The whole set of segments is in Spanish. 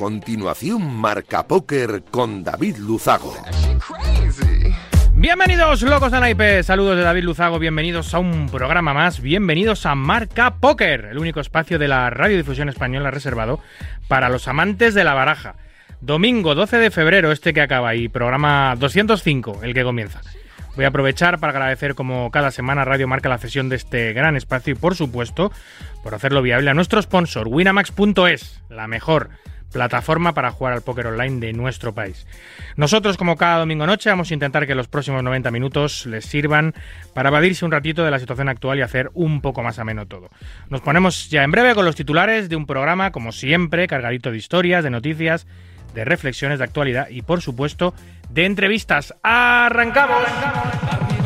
Continuación, Marca Póker con David Luzago. Bienvenidos, locos de naipe. Saludos de David Luzago. Bienvenidos a un programa más. Bienvenidos a Marca Póker, el único espacio de la radiodifusión española reservado para los amantes de la baraja. Domingo 12 de febrero, este que acaba, y programa 205, el que comienza. Voy a aprovechar para agradecer como cada semana Radio Marca la cesión de este gran espacio y por supuesto por hacerlo viable a nuestro sponsor winamax.es, la mejor plataforma para jugar al póker online de nuestro país. Nosotros, como cada domingo noche, vamos a intentar que los próximos 90 minutos les sirvan para evadirse un ratito de la situación actual y hacer un poco más ameno todo. Nos ponemos ya en breve con los titulares de un programa, como siempre, cargadito de historias, de noticias, de reflexiones de actualidad y, por supuesto, de entrevistas. ¡Arrancamos! Arriva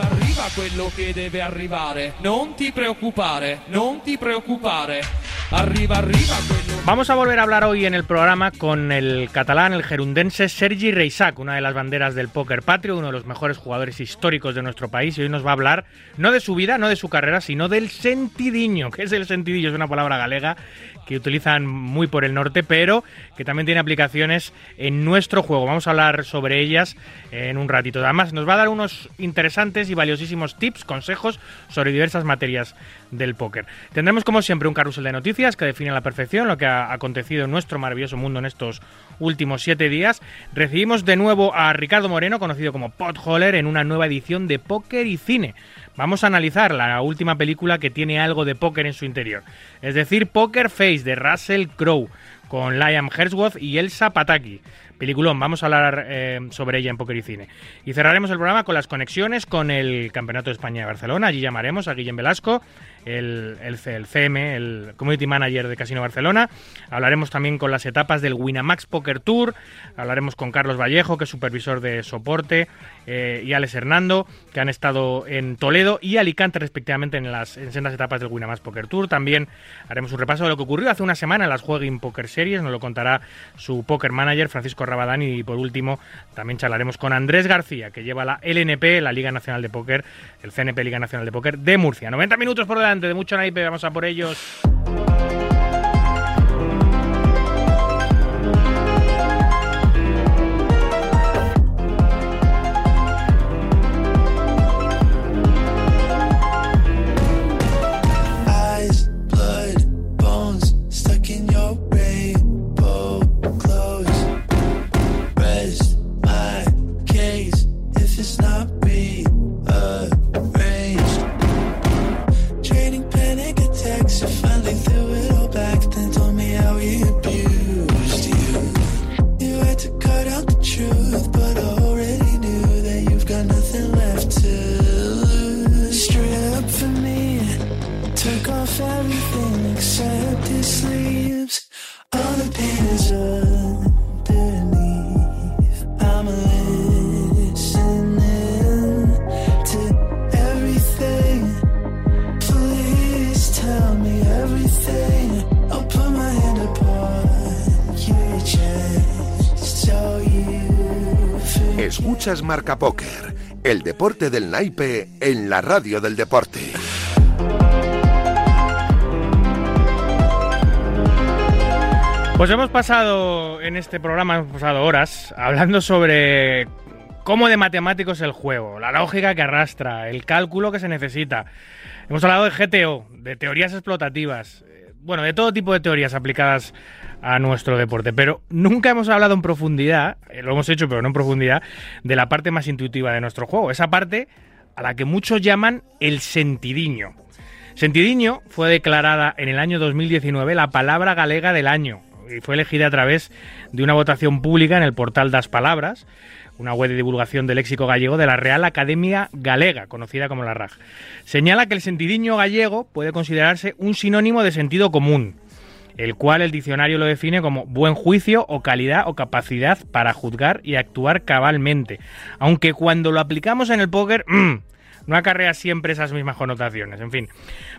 quello che deve arrivare. Non ti preoccupare, non ti preoccupare. Arriva quello Vamos a volver a hablar hoy en el programa con el catalán, el gerundense Sergi Reisac, una de las banderas del póker patrio, uno de los mejores jugadores históricos de nuestro país, y hoy nos va a hablar no de su vida, no de su carrera, sino del sentidiño. ¿Qué es el sentidillo? Es una palabra galega que utilizan muy por el norte, pero que también tiene aplicaciones en nuestro juego. Vamos a hablar sobre ellas en un ratito. Además, nos va a dar unos interesantes y valiosísimos tips, consejos sobre diversas materias del póker. Tendremos, como siempre, un carrusel de noticias que define a la perfección lo que ha acontecido en nuestro maravilloso mundo en estos últimos siete días. Recibimos de nuevo a Ricardo Moreno, conocido como Potholler, en una nueva edición de Póker y Cine. Vamos a analizar la última película que tiene algo de póker en su interior, es decir, Poker Face de Russell Crowe con Liam Hemsworth y Elsa Pataki. Peliculón, vamos a hablar eh, sobre ella en Poker y Cine. Y cerraremos el programa con las conexiones con el Campeonato de España de Barcelona. Allí llamaremos a Guillem Velasco, el, el, CM, el Community Manager de Casino Barcelona. Hablaremos también con las etapas del Winamax Poker Tour. Hablaremos con Carlos Vallejo, que es supervisor de soporte, eh, y Alex Hernando, que han estado en Toledo y Alicante, respectivamente, en las en sendas etapas del Winamax Poker Tour. También haremos un repaso de lo que ocurrió hace una semana en las Jueguin Poker Series. Nos lo contará su Poker Manager, Francisco Rabadán. Y por último, también charlaremos con Andrés García, que lleva la LNP, la Liga Nacional de Póker, el CNP Liga Nacional de Póker de Murcia. 90 minutos por delante de mucho naipe, vamos a por ellos. Escuchas Marca Póker, el deporte del naipe en la radio del deporte. Pues hemos pasado en este programa, hemos pasado horas hablando sobre cómo de matemático es el juego, la lógica que arrastra, el cálculo que se necesita. Hemos hablado de GTO, de teorías explotativas, eh, bueno, de todo tipo de teorías aplicadas a nuestro deporte, pero nunca hemos hablado en profundidad, eh, lo hemos hecho pero no en profundidad, de la parte más intuitiva de nuestro juego, esa parte a la que muchos llaman el sentidiño. Sentidiño fue declarada en el año 2019 la palabra galega del año y fue elegida a través de una votación pública en el portal Das Palabras, una web de divulgación del léxico gallego de la Real Academia Galega, conocida como la RAG. Señala que el sentidiño gallego puede considerarse un sinónimo de sentido común, el cual el diccionario lo define como buen juicio o calidad o capacidad para juzgar y actuar cabalmente, aunque cuando lo aplicamos en el póker, mmm, no acarrea siempre esas mismas connotaciones. En fin,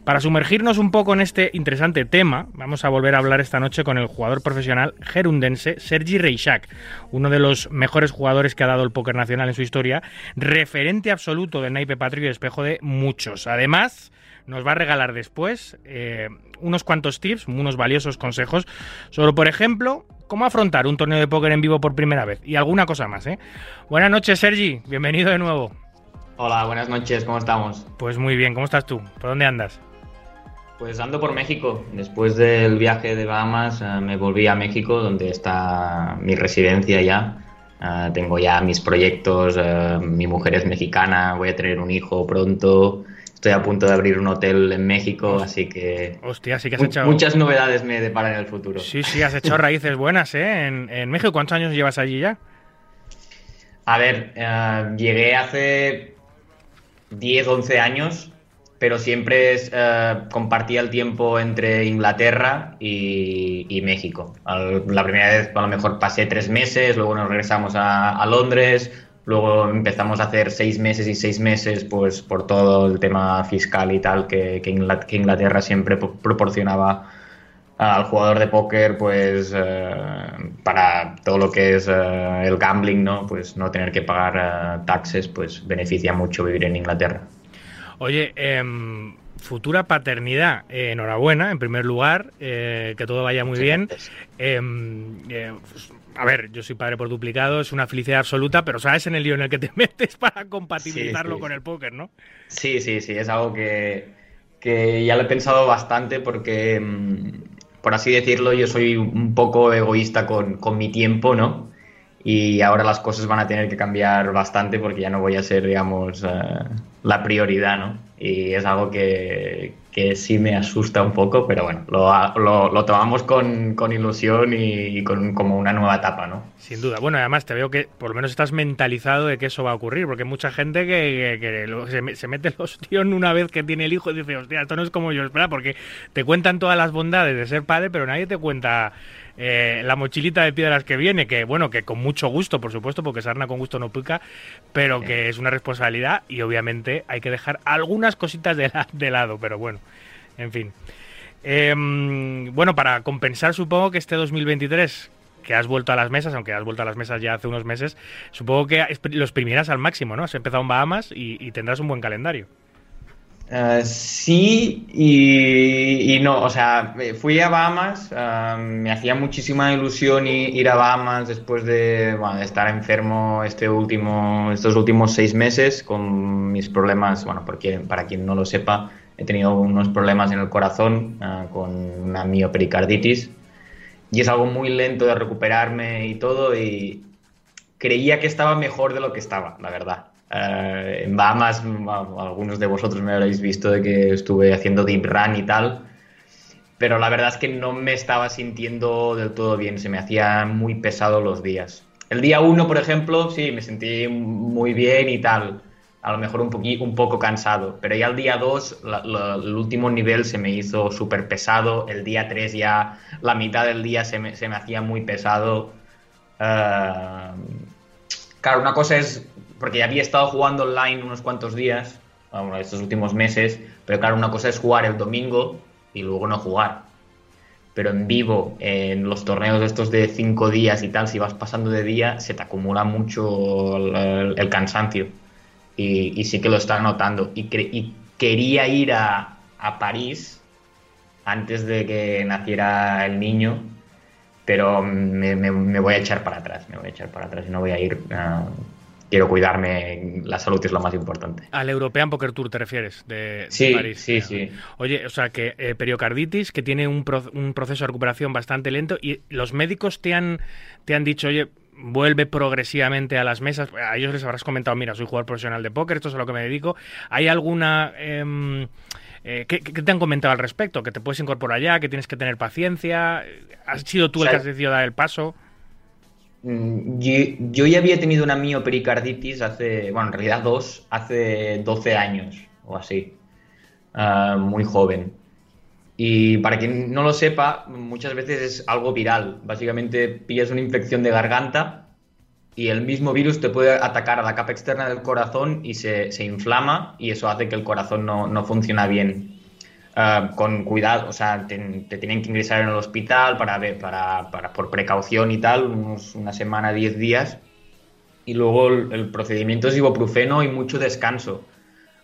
para sumergirnos un poco en este interesante tema, vamos a volver a hablar esta noche con el jugador profesional gerundense Sergi Reisac, uno de los mejores jugadores que ha dado el póker nacional en su historia, referente absoluto del naipe patrio y espejo de muchos. Además, nos va a regalar después eh, unos cuantos tips, unos valiosos consejos sobre, por ejemplo, cómo afrontar un torneo de póker en vivo por primera vez y alguna cosa más, ¿eh? Buenas noches, Sergi, bienvenido de nuevo. Hola, buenas noches, ¿cómo estamos? Pues muy bien, ¿cómo estás tú? ¿Por dónde andas? Pues ando por México. Después del viaje de Bahamas eh, me volví a México, donde está mi residencia ya. Eh, tengo ya mis proyectos, mi mujer es mexicana, voy a tener un hijo pronto. Estoy a punto de abrir un hotel en México, así que Hostia, sí que has hecho... muchas novedades me deparan en el futuro. Sí, sí, has hecho raíces buenas, ¿eh? En, en México, ¿cuántos años llevas allí ya? A ver, eh, llegué hace 10, 11 años, pero siempre eh, compartía el tiempo entre Inglaterra y, y México. Al- la primera vez a lo mejor pasé tres meses, luego nos regresamos a, a Londres, luego empezamos a hacer seis meses y seis meses pues por todo el tema fiscal y tal que, que Ingla- que Inglaterra siempre pro- proporcionaba al jugador de póker, pues eh, para todo lo que es eh, el gambling, ¿no? Pues no tener que pagar eh, taxes, pues beneficia mucho vivir en Inglaterra. Oye, em, futura paternidad, eh, enhorabuena, en primer lugar, eh, que todo vaya muy bien. A ver, yo soy padre por duplicado, es una felicidad absoluta, pero sabes en el lío en el que te metes para compatibilizarlo Sí, sí. con el póker, ¿no? Sí, sí, sí, es algo que, que ya lo he pensado bastante porque, mm, por así decirlo, yo soy un poco egoísta con, con mi tiempo, ¿no? Y ahora las cosas van a tener que cambiar bastante porque ya no voy a ser, digamos, eh, la prioridad, ¿no? Y es algo que, que sí me asusta un poco, pero bueno, lo, lo, lo tomamos con, con ilusión y, con como una nueva etapa, ¿no? Sin duda. Bueno, además te veo que por lo menos estás mentalizado de que eso va a ocurrir, porque hay mucha gente que, que- se, se mete el ostión una vez que tiene el hijo y dice, hostia, esto no es como yo esperaba, porque te cuentan todas las bondades de ser padre, pero nadie te cuenta eh, la mochilita de piedras que viene, que bueno, que con mucho gusto, por supuesto, porque sarna con gusto no pica, pero que es una responsabilidad y obviamente hay que dejar algunas cositas de, la- de lado, pero bueno, en fin. Em, bueno, para compensar supongo que este 2023 que has vuelto a las mesas, aunque has vuelto a las mesas ya hace unos meses, supongo que lo exprimirás al máximo, ¿no? Has empezado en Bahamas y, y tendrás un buen calendario. Eh, sí y, no, o sea, eh, fui a Bahamas, eh, me hacía muchísima ilusión ir a Bahamas después de, estar enfermo este último, estos últimos seis meses con mis problemas, bueno, para quien no lo sepa, he tenido unos problemas en el corazón eh, con una miopericarditis y es algo muy lento de recuperarme y todo y creía que estaba mejor de lo que estaba, la verdad. Eh, en Bahamas, algunos de vosotros me habréis visto de que estuve haciendo deep run y tal, pero la verdad es que no me estaba sintiendo del todo bien, se me hacía muy pesado los días. El día uno, por ejemplo, sí, me sentí muy bien y tal, a lo mejor un, poqui- un poco cansado, pero ya el día 2, el último nivel se me hizo súper pesado, el día 3 ya la mitad del día se me, se me hacía muy pesado. Eh, claro, una cosa es, porque ya había estado jugando online unos cuantos días, bueno, estos últimos meses, pero claro, una cosa es jugar el domingo y luego no jugar. Pero en vivo, en los torneos estos de cinco días y tal, si vas pasando de día, se te acumula mucho el, el- cansancio. Y, y sí que lo estaba notando. Y, y quería ir a, a París antes de que naciera el niño, pero me, me- me voy a echar para atrás, me voy a echar para atrás y no voy a ir. ah, quiero cuidarme, la salud es lo más importante. Al European Poker Tour te refieres, de, de Sí, París. sí, sí. Oye, o sea, que eh, periocarditis, que tiene un, pro- un proceso de recuperación bastante lento y los médicos te han, te han dicho, oye, vuelve progresivamente a las mesas. A ellos les habrás comentado, mira, soy jugador profesional de póker, esto es a lo que me dedico. ¿Hay alguna... em, eh, ¿qué, qué te han comentado al respecto? ¿Que te puedes incorporar ya? ¿Que tienes que tener paciencia? ¿Has sido tú O el que has decidido dar el paso? Mm, Yo, yo ya había tenido una miopericarditis hace, bueno, en realidad dos, hace 12 años o así, Ah, muy joven. Y para quien no lo sepa, muchas veces es algo viral. Básicamente pillas una infección de garganta y el mismo virus te puede atacar a la capa externa del corazón y se, se inflama y eso hace que el corazón no, no funciona bien. Ah, con cuidado, o sea, te, te tienen que ingresar en el hospital para ver, para, para- por precaución y tal, unos- una semana, 10 días. Y luego el, el procedimiento es ibuprofeno y mucho descanso.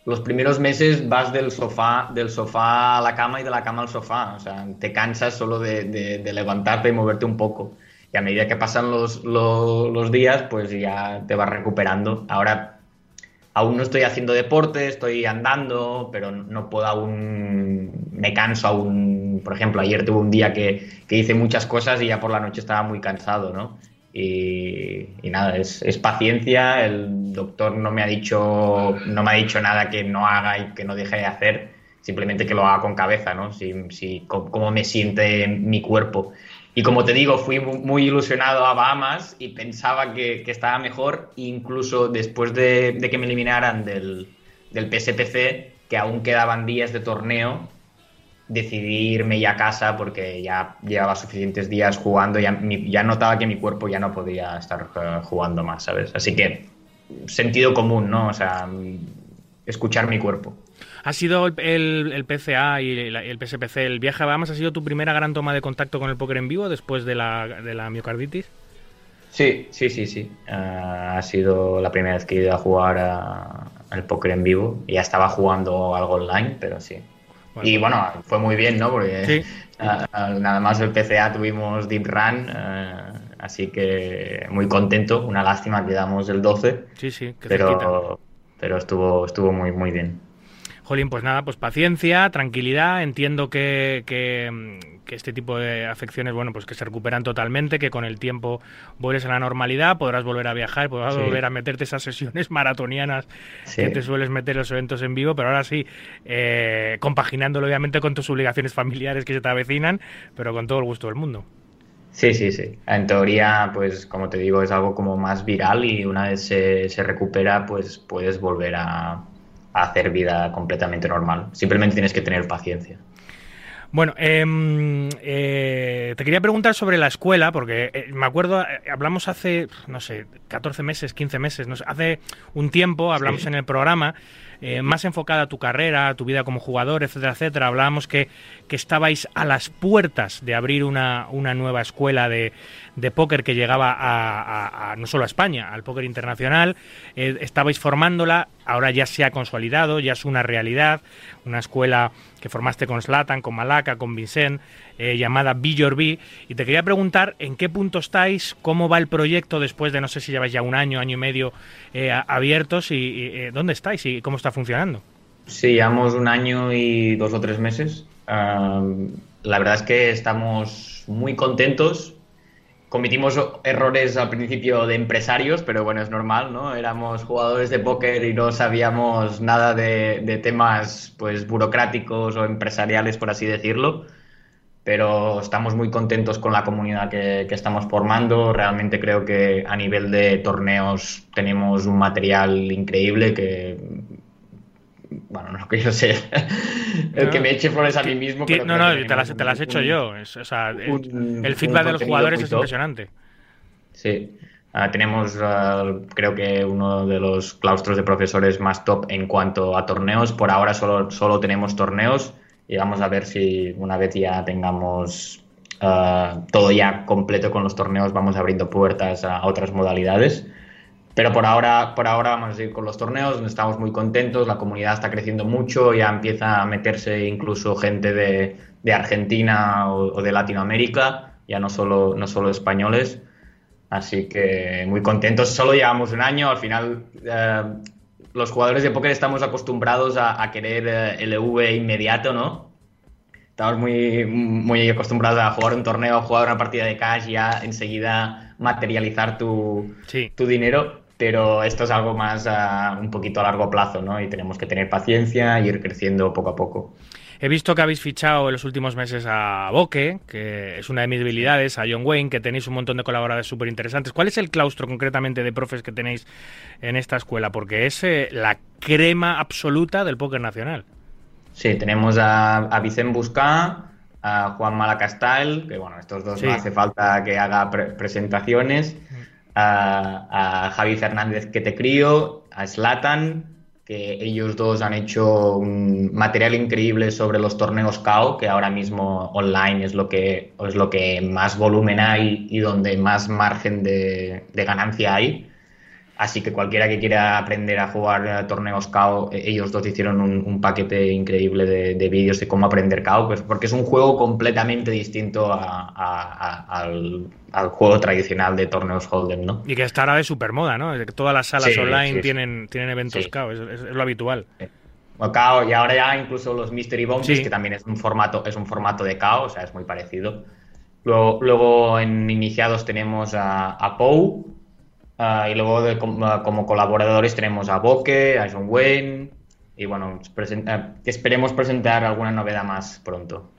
Los primeros meses vas del sofá, del sofá a la cama y de la cama al sofá. O sea, te cansas solo de, de- de levantarte y moverte un poco. y a medida que pasan los, lo- los días, pues ya te vas recuperando. Ahora aún no estoy haciendo deporte, estoy andando, pero no puedo aún, me canso aún, por ejemplo, ayer tuve un día que, que hice muchas cosas y ya por la noche estaba muy cansado, ¿no? Y, nada, es, paciencia, el doctor no me ha dicho, no me ha dicho nada que no haga y que no deje de hacer, simplemente que lo haga con cabeza, ¿no? Si, si, cómo me siente mi cuerpo. Y como te digo, fui mu- muy ilusionado a Bahamas y pensaba que, que estaba mejor, incluso después de, de que me eliminaran del, del PSPC, que aún quedaban días de torneo, decidí irme ya a casa porque ya llevaba suficientes días jugando, ya, mi- ya notaba que mi cuerpo ya no podía estar eh, jugando más, ¿sabes? Así que sentido común, ¿no? O sea, escuchar mi cuerpo. ¿Ha sido el, el- el PCA y el, el PSPC, el viaje a Bahamas, ha sido tu primera gran toma de contacto con el póker en vivo después de la, de la miocarditis? Sí, sí, sí, sí. Ah, ha sido la primera vez que he ido a jugar al póker en vivo. Ya estaba jugando algo online, pero sí. Bueno. y bueno, fue muy bien, ¿no? Porque Sí. ah, ah, nada más el PCA tuvimos Deep Run, así que muy contento. Una lástima que damos el 12, Sí, sí, que pero, pero estuvo, estuvo muy, muy bien. Jolín, pues nada, pues paciencia, tranquilidad. Entiendo que, que, mm, que este tipo de afecciones, bueno, pues que se recuperan totalmente, que con el tiempo vuelves a la normalidad, podrás volver a viajar, podrás Sí. volver a meterte esas sesiones maratonianas Sí. que te sueles meter en los eventos en vivo, pero ahora sí, eh, compaginándolo obviamente con tus obligaciones familiares que se te avecinan, pero con todo el gusto del mundo. Sí, sí, sí. En teoría, pues como te digo, es algo como más viral y una vez se, se recupera, pues puedes volver a, a hacer vida completamente normal. Simplemente tienes que tener paciencia. Bueno, em, eh, te quería preguntar sobre la escuela, porque eh, me acuerdo, eh, hablamos hace, no sé, 14 meses, 15 meses, no sé, hace un tiempo hablamos Sí. en el programa, eh, más enfocada a tu carrera, a tu vida como jugador, etcétera, etcétera. Hablábamos que, que estabais a las puertas de abrir una, una nueva escuela de, de póker que llegaba a, a- no solo a España, al póker internacional. Eh, estabais formándola, ahora ya se ha consolidado, ya es una realidad, una escuela que formaste con Slatan, con Malaka, con Vincent, eh, llamada Be. Y te quería preguntar en qué punto estáis, cómo va el proyecto después de, no sé si lleváis ya un año, año y medio eh, abiertos y, eh, dónde estáis y cómo está funcionando. Sí, llevamos un año y dos o tres meses. Am, la verdad es que estamos muy contentos. Cometimos errores al principio de empresarios, pero bueno, es normal, ¿no? Éramos jugadores de póker y no sabíamos nada de, de temas pues burocráticos o empresariales, por así decirlo. Pero estamos muy contentos con la comunidad que, que estamos formando. Realmente creo que a nivel de torneos tenemos un material increíble que bueno, no quiero ser el que me eche flores a mí mismo. Pero No, no, que te las, te las he hecho yo. Es- o sea, el, un- el un feedback de los jugadores es impresionante. Sí. Ah, tenemos, ah, creo que uno de los claustros de profesores más top en cuanto a torneos. Por ahora solo, solo tenemos torneos y vamos a ver si una vez ya tengamos ah, todo ya completo con los torneos, vamos abriendo puertas a otras modalidades. Pero por ahora, por ahora vamos a seguir con los torneos, estamos muy contentos, la comunidad está creciendo mucho, ya empieza a meterse incluso gente de, de Argentina o, o de Latinoamérica, ya no solo, no solo españoles. Así que muy contentos. Solo llevamos un año. Al final, eh, los jugadores de póker estamos acostumbrados a, a querer eh, LV inmediato, ¿no? Estamos muy, muy acostumbrados a jugar un torneo, a jugar una partida de cash y ya enseguida materializar tu, Sí. tu dinero. Pero esto es algo más ah, un poquito a largo plazo, ¿no? Y tenemos que tener paciencia y ir creciendo poco a poco. He visto que habéis fichado en los últimos meses a Boque, que es una de mis debilidades, a John Wayne, que tenéis un montón de colaboradores súper interesantes. ¿Cuál es el claustro concretamente de profes que tenéis en esta escuela? Porque es eh, la crema absoluta del póker nacional. Sí, tenemos a, a Vicent Buscá, a Juan Malacastal, que bueno, estos dos Sí. no hace falta que haga pre- presentaciones, a, a Javi Fernández que te crío, a Slatan, que ellos dos han hecho un material increíble sobre los torneos KO, que ahora mismo online es lo que, es lo que más volumen hay y donde más margen de, de ganancia hay. Así que cualquiera que quiera aprender a jugar a torneos KO, eh, ellos dos hicieron un, un paquete increíble de, de vídeos de cómo aprender KO, pues porque es un juego completamente distinto a- a- a- al, al juego tradicional de torneos Hold'em, ¿no? Y que está ahora de supermoda, ¿no? Todas las salas Sí, online sí, tienen, tienen eventos Sí. KO, es, lo habitual. Bueno, KO, y ahora ya incluso los Mystery Sí. que también es un formato, es un formato de KO, o sea, es muy parecido. Luego, luego en iniciados tenemos a, a Pou, ah, y luego de- com- ah, como colaboradores tenemos a Boke, a John Wayne, y bueno, ah, esperemos presentar alguna novedad más pronto.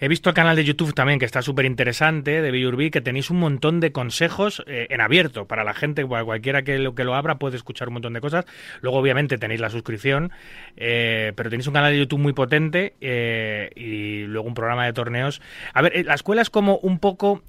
He visto el canal de YouTube también, que está súper interesante, de Billurbi, que tenéis un montón de consejos eh, en abierto para la gente, cual- cualquiera que lo, que lo abra puede escuchar un montón de cosas. Luego, obviamente, tenéis la suscripción, eh, pero tenéis un canal de YouTube muy potente eh, y luego un programa de torneos. A ver, eh, la escuela es como un poco,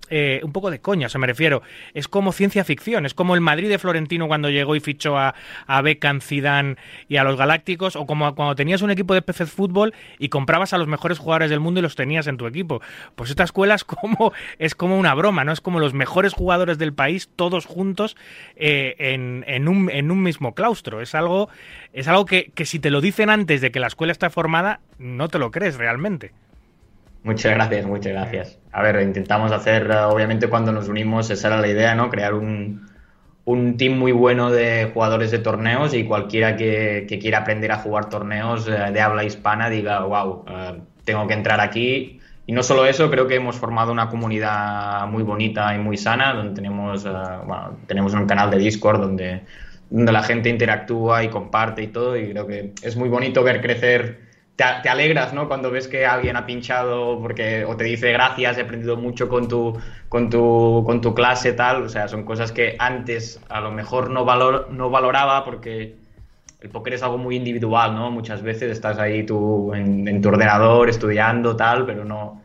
un poco de coña, o sea, me refiero, es como ciencia ficción, es como el Madrid de Florentino cuando llegó y fichó a, a Beckham, Zidane y a los Galácticos, o como cuando tenías un equipo de PC Fútbol y comprabas a los mejores jugadores del mundo y los tenías en tu equipo. Pues esta escuela es como, es como una broma, ¿no? Es como los mejores jugadores del país, todos juntos eh, en, en un, en un mismo claustro. Es algo, es algo que, que si te lo dicen antes de que la escuela está formada, no te lo crees realmente. Muchas gracias, muchas gracias. A ver, intentamos hacer, obviamente cuando nos unimos, esa era la idea, ¿no? Crear un, un team muy bueno de jugadores de torneos y cualquiera que, que quiera aprender a jugar torneos eh, de habla hispana diga, wow, eh, tengo que entrar aquí. Y no solo eso, creo que hemos formado una comunidad muy bonita y muy sana, donde tenemos, eh, bueno, tenemos un canal de Discord donde, donde la gente interactúa y comparte y todo, y creo que es muy bonito ver crecer te, te alegras, ¿no? Cuando ves que alguien ha pinchado porque o te dice gracias, he aprendido mucho con tu, con tu, con tu clase, tal. O sea, son cosas que antes a lo mejor no, valor, no valoraba porque el póker es algo muy individual, ¿no? Muchas veces estás ahí tú en, en tu ordenador estudiando, tal, pero no.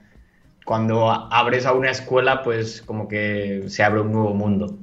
Cuando abres a una escuela, pues como que se abre un nuevo mundo.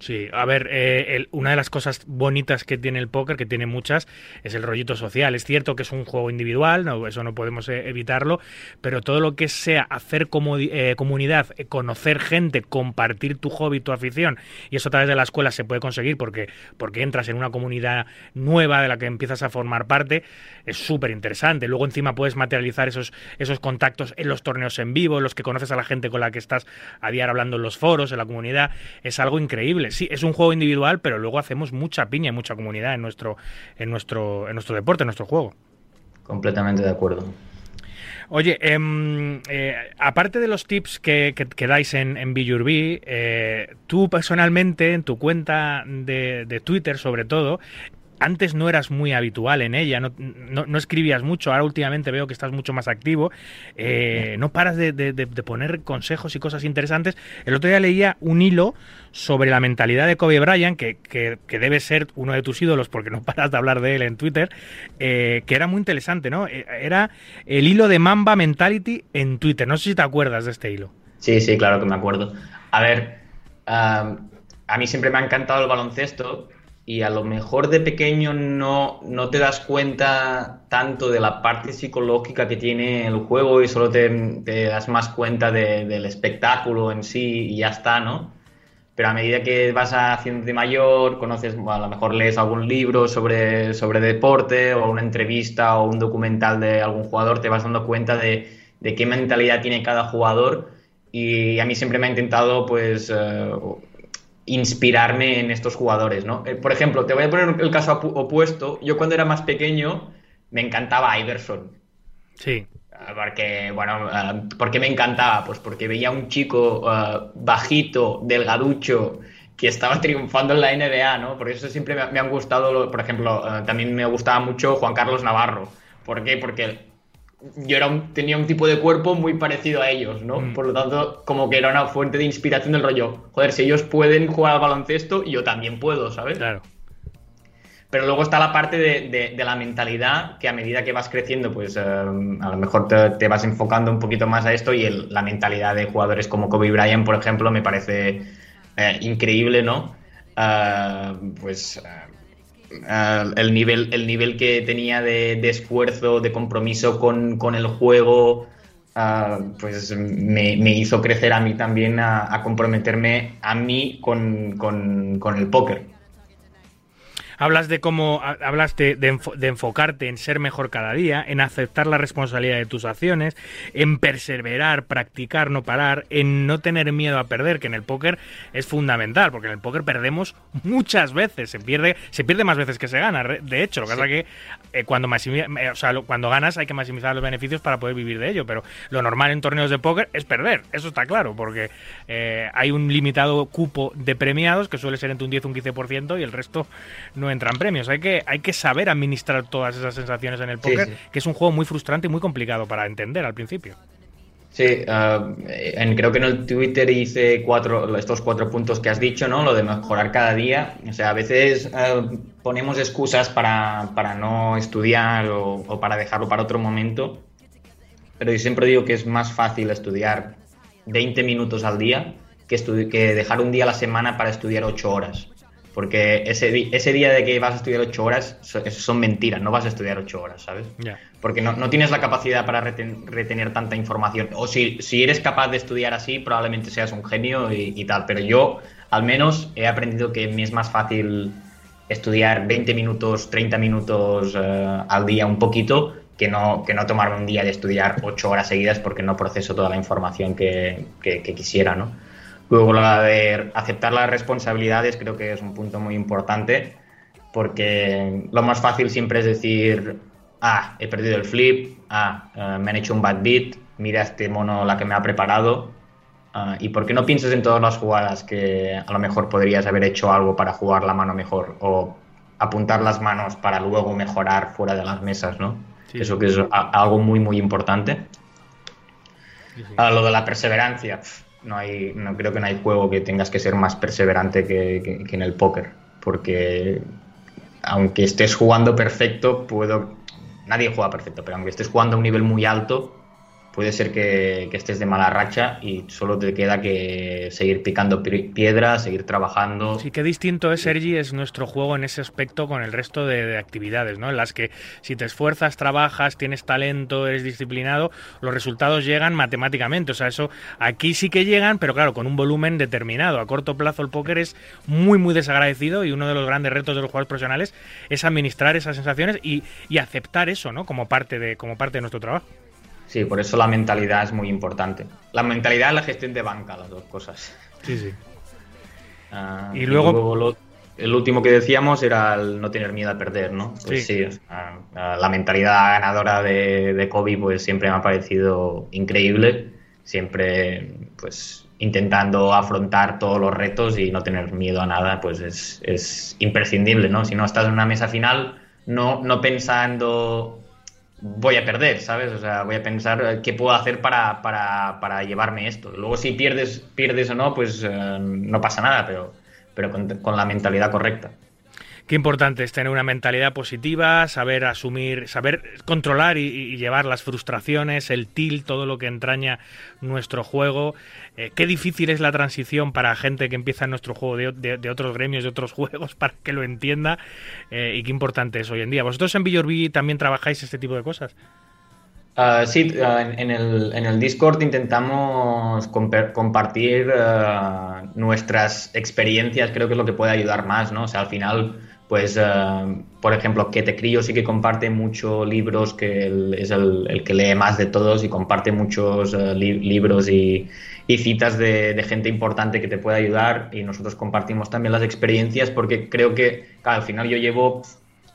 Sí, a ver, eh, el- una de las cosas bonitas que tiene el póker, que tiene muchas, es el rollito social. Es cierto que es un juego individual, no, eso no podemos eh, evitarlo, pero todo lo que sea hacer como, eh, comunidad, eh, conocer gente, compartir tu hobby, tu afición, y eso a través de la escuela se puede conseguir porque, porque entras en una comunidad nueva de la que empiezas a formar parte, es súper interesante. Luego encima puedes materializar esos, esos contactos en los torneos en vivo, en los que conoces a la gente con la que estás a diario hablando en los foros, en la comunidad, es algo increíble. Sí, es un juego individual, pero luego hacemos mucha piña y mucha comunidad en nuestro, en nuestro, en nuestro deporte, en nuestro juego. Completamente de acuerdo. Oye, em, eh, aparte de los tips que, que- que dais en, en Be Your eh, tú personalmente, en tu cuenta de, de Twitter sobre todo, antes no eras muy habitual en ella, no, escribías mucho, ahora últimamente veo que estás mucho más activo, eh, no paras de, poner consejos y cosas interesantes. El otro día leía un hilo sobre la mentalidad de Kobe Bryant, que, debe ser uno de tus ídolos porque no paras de hablar de él en Twitter, eh, que era muy interesante, ¿no? Eh, Era el hilo de Mamba Mentality en Twitter, no sé si te acuerdas de este hilo. Sí, sí, claro que me acuerdo. A ver, am, a mí siempre me ha encantado el baloncesto y a lo mejor de pequeño no, no te das cuenta tanto de la parte psicológica que tiene el juego y solo te, das más cuenta de- del espectáculo en sí y ya está, ¿no? Pero a medida que vas haciendo mayor, conoces, a lo mejor lees algún libro sobre, sobre deporte o una entrevista o un documental de algún jugador, te vas dando cuenta de, de qué mentalidad tiene cada jugador y a mí siempre me ha intentado pues eh, inspirarme en estos jugadores, ¿no? Eh, por ejemplo, te voy a poner el caso opuesto. Yo cuando era más pequeño me encantaba Iverson. Sí. Ah, Porque, bueno, ah, ¿por qué me encantaba? Pues porque veía un chico ah, bajito, delgaducho, que estaba triunfando en la NBA, ¿no? Por eso siempre me, han gustado, por ejemplo, también me gustaba mucho Juan Carlos Navarro. ¿Por qué? Porque yo era un- tenía un tipo de cuerpo muy parecido a ellos, ¿no? Mm. Por lo tanto, como que era una fuente de inspiración del rollo. Joder, si ellos pueden jugar al baloncesto, yo también puedo, ¿sabes? Claro. Pero luego está la parte de, de- de la mentalidad, que a medida que vas creciendo, pues eh, a lo mejor te, te vas enfocando un poquito más a esto y el- la mentalidad de jugadores como Kobe Bryant, por ejemplo, me parece eh, increíble, ¿no? Ah, pues eh, el, nivel, el nivel que tenía de, esfuerzo, de compromiso con, con el juego, ah, pues me, me hizo crecer a mí también a, a comprometerme a mí con, con- con el póker. Hablas de cómo ha- hablas de, de enfo- de enfocarte en ser mejor cada día, en aceptar la responsabilidad de tus acciones, en perseverar, practicar, no parar, en no tener miedo a perder, que en el póker es fundamental, porque en el póker perdemos muchas veces, se pierde, se pierde más veces que se gana. De hecho, lo que pasa es que eh, cuando eh, o sea, lo- cuando ganas hay que maximizar los beneficios para poder vivir de ello, pero lo normal en torneos de póker es perder, eso está claro, porque eh, hay un limitado cupo de premiados que suele ser entre un 10 y un 15% y el resto no entran premios. Hay que, hay que saber administrar todas esas sensaciones en el Sí, póker, sí. que es un juego muy frustrante y muy complicado para entender al principio. Sí, ah, en- creo que en el Twitter hice cuatro, estos cuatro puntos que has dicho, ¿no? Lo de mejorar cada día. O sea, a veces ah, ponemos excusas para, para no estudiar o, para dejarlo para otro momento. Pero yo siempre digo que es más fácil estudiar 20 minutos al día que, que dejar un día a la semana para estudiar 8 horas. Porque ese, ese día de que vas a estudiar 8 horas, so- eso son mentiras, no vas a estudiar 8 horas, ¿sabes? Porque no, no tienes la capacidad para reten- retener tanta información. O si, si eres capaz de estudiar así, probablemente seas un genio y, y tal. Pero yo, al menos, he aprendido que me es más fácil estudiar 20 minutos, 30 minutos eh, al día un poquito que no, que no tomarme un día de estudiar 8 horas seguidas porque no proceso toda la información que, que- que quisiera, ¿no? Luego, la de aceptar las responsabilidades creo que es un punto muy importante porque lo más fácil siempre es decir, ah, he perdido el flip, ah, eh, me han hecho un bad beat, mira este mono la que me ha preparado. ah, ¿Y por qué no piensas en todas las jugadas que a lo mejor podrías haber hecho algo para jugar la mano mejor o apuntar las manos para luego mejorar fuera de las mesas, ¿no? Sí. Eso que es algo muy, muy importante. Ah, lo de la perseverancia, pf, no hay, no creo que no hay juego que tengas que ser más perseverante que, que- en el póker, porque aunque estés jugando perfecto, puedo, nadie juega perfecto, pero aunque estés jugando a un nivel muy alto, puede ser que, estés de mala racha y solo te queda que seguir picando pi- piedra, seguir trabajando. Sí, qué distinto es, Sergi, es nuestro juego en ese aspecto con el resto de, de actividades, ¿no? En las que si te esfuerzas, trabajas, tienes talento, eres disciplinado, los resultados llegan matemáticamente. O sea, eso aquí sí que llegan, pero claro, con un volumen determinado. A corto plazo el póker es muy, muy desagradecido y uno de los grandes retos de los jugadores profesionales es administrar esas sensaciones y, y aceptar eso, ¿no? Como parte de, como parte de nuestro trabajo. Sí, por eso la mentalidad es muy importante. La mentalidad y la gestión de banca, las dos cosas. Sí, sí. Ah, Y luego- lo- el último que decíamos era el no tener miedo a perder, ¿no? Pues Sí. sí, o sea, la mentalidad ganadora de, de Kobe pues siempre me ha parecido increíble, siempre pues intentando afrontar todos los retos y no tener miedo a nada, pues es, es imprescindible, ¿no? Si no estás en una mesa final, no, no pensando voy a perder, ¿sabes? O sea, voy a pensar eh, qué puedo hacer para, para, para llevarme esto. Luego si pierdes, pierdes o no, pues eh, no pasa nada, pero, pero con, con la mentalidad correcta. Qué importante es tener una mentalidad positiva, saber asumir, saber controlar y, llevar las frustraciones, el tilt, todo lo que entraña nuestro juego. Eh, qué difícil es la transición para gente que empieza en nuestro juego de, otros gremios, de otros juegos, para que lo entienda. eh, y qué importante es hoy en día. ¿Vosotros en Villorbi también trabajáis este tipo de cosas? Ah, sí, ah, en, el, en el Discord intentamos compartir ah, nuestras experiencias, creo que es lo que puede ayudar más, ¿no? O sea, al final, pues, ah, por ejemplo, que te crío sí que comparte muchos libros, que es el, que lee más de todos y comparte muchos li- libros y, citas de, gente importante que te puede ayudar. Y nosotros compartimos también las experiencias porque creo que, al final yo llevo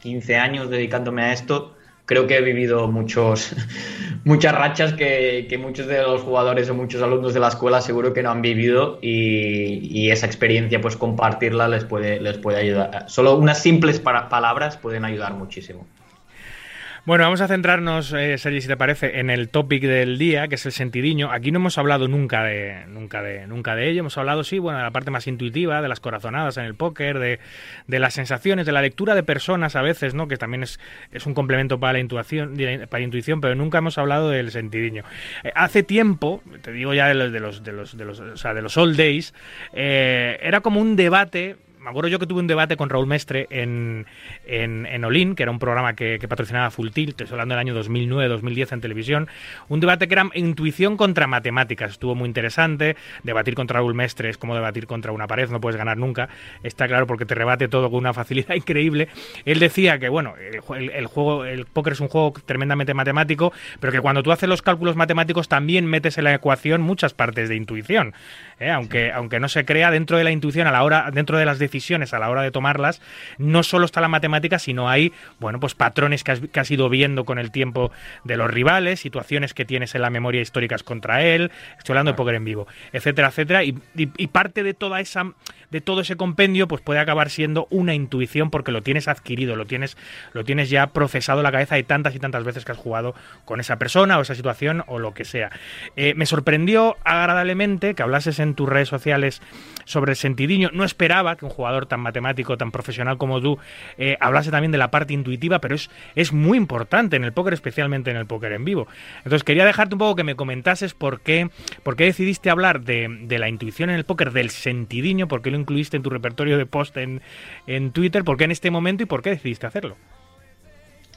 15 años dedicándome a esto creo que he vivido muchos, muchas rachas que, que muchos de los jugadores o muchos alumnos de la escuela seguro que no han vivido y, esa experiencia pues compartirla les puede, les puede ayudar. Solo unas simples palabras pueden ayudar muchísimo. Bueno, vamos a centrarnos, eh, Sergi, si te parece, en el topic del día, que es el sentidiño. Aquí no hemos hablado nunca de, nunca de, nunca de ello. Hemos hablado, sí, bueno, de la parte más intuitiva, de las corazonadas en el póker, de, de las sensaciones, de la lectura de personas a veces, ¿no? Que también es, es un complemento para la intuición, para la intuición, pero nunca hemos hablado del sentidiño. Eh, hace tiempo, te digo ya de los, de los, de los, de los, o sea, de los old days, eh, era como un debate me acuerdo yo que tuve un debate con Raúl Mestre en, en, en Olin, que era un programa que, patrocinaba Full Tilt, estoy hablando del año 2009-2010 en televisión, un debate que era intuición contra matemáticas. Estuvo muy interesante. Debatir contra Raúl Mestre es como debatir contra una pared, no puedes ganar nunca. Está claro porque te rebate todo con una facilidad increíble. Él decía que, bueno, el, el juego, el póker es un juego tremendamente matemático, pero que cuando tú haces los cálculos matemáticos también metes en la ecuación muchas partes de intuición. ¿eh? Aunque, aunque no se crea dentro de la intuición a la hora, dentro de las decisiones a la hora de tomarlas, no solo está la matemática, sino hay, bueno, pues patrones que has, que has ido viendo con el tiempo de los rivales, situaciones que tienes en la memoria históricas contra él, estoy hablando de póker en vivo, etcétera, etcétera, y, y, y parte de toda esa, de todo ese compendio, pues puede acabar siendo una intuición porque lo tienes adquirido, lo tienes, lo tienes ya procesado en la cabeza de tantas y tantas veces que has jugado con esa persona o esa situación o lo que sea. Eh, me sorprendió agradablemente que hablases en tus redes sociales sobre el sentidiño. No esperaba que un jugador tan matemático, tan profesional como tú, eh, hablase también de la parte intuitiva, pero es, es muy importante en el póker, especialmente en el póker en vivo. Entonces quería dejarte un poco que me comentases por qué, por qué decidiste hablar de, de la intuición en el póker, del sentidiño, por qué lo incluiste en tu repertorio de post en, en Twitter, por qué en este momento y por qué decidiste hacerlo.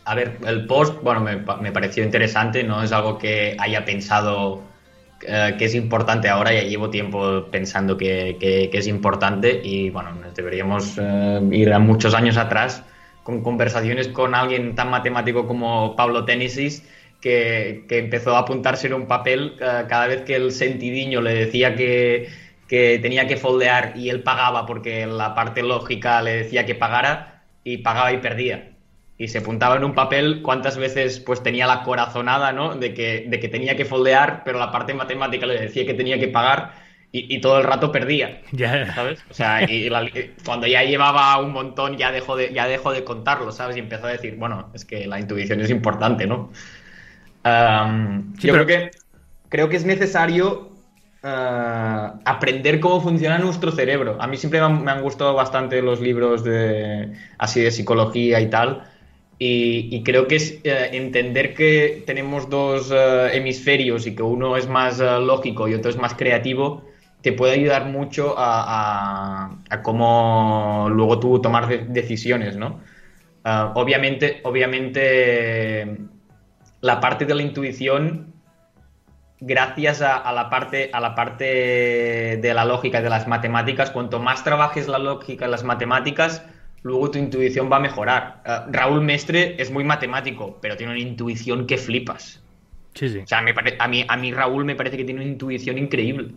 A ver, el post, bueno, me, me pareció interesante, no es algo que haya pensado eh, que es importante ahora, ya llevo tiempo pensando que, que, es importante y bueno, deberíamos eh, ir a muchos años atrás con conversaciones con alguien tan matemático como Pablo Tenisis que, que empezó a apuntarse en un papel eh, cada vez que el sentidiño le decía que, que tenía que foldear y él pagaba porque la parte lógica le decía que pagara y pagaba y perdía y se apuntaba en un papel cuántas veces pues tenía la corazonada, ¿no? De que, de que tenía que foldear, pero la parte matemática le decía que tenía que pagar y, y todo el rato perdía, Ya. ¿sabes? O sea, y la- cuando ya llevaba un montón ya dejó de, ya dejó de contarlo, ¿sabes? Y empezó a decir, bueno, es que la intuición es importante, ¿no? Sí, yo pero- creo que creo que es necesario eh, aprender cómo funciona nuestro cerebro. A mí siempre me han, gustado bastante los libros de así de psicología y tal. Y, creo que es eh, entender que tenemos dos eh, hemisferios y que uno es más lógico y otro es más creativo, te puede ayudar mucho a, cómo luego tú tomar de- decisiones, ¿no? Obviamente, obviamente, la parte de la intuición, gracias a, a la parte, a la parte de la lógica y de las matemáticas, cuanto más trabajes la lógica y las matemáticas, luego tu intuición va a mejorar. Ah, Raúl Mestre es muy matemático, pero tiene una intuición que flipas. Sí, sí, O sea, me pare- a, mí, a mí Raúl me parece que tiene una intuición increíble.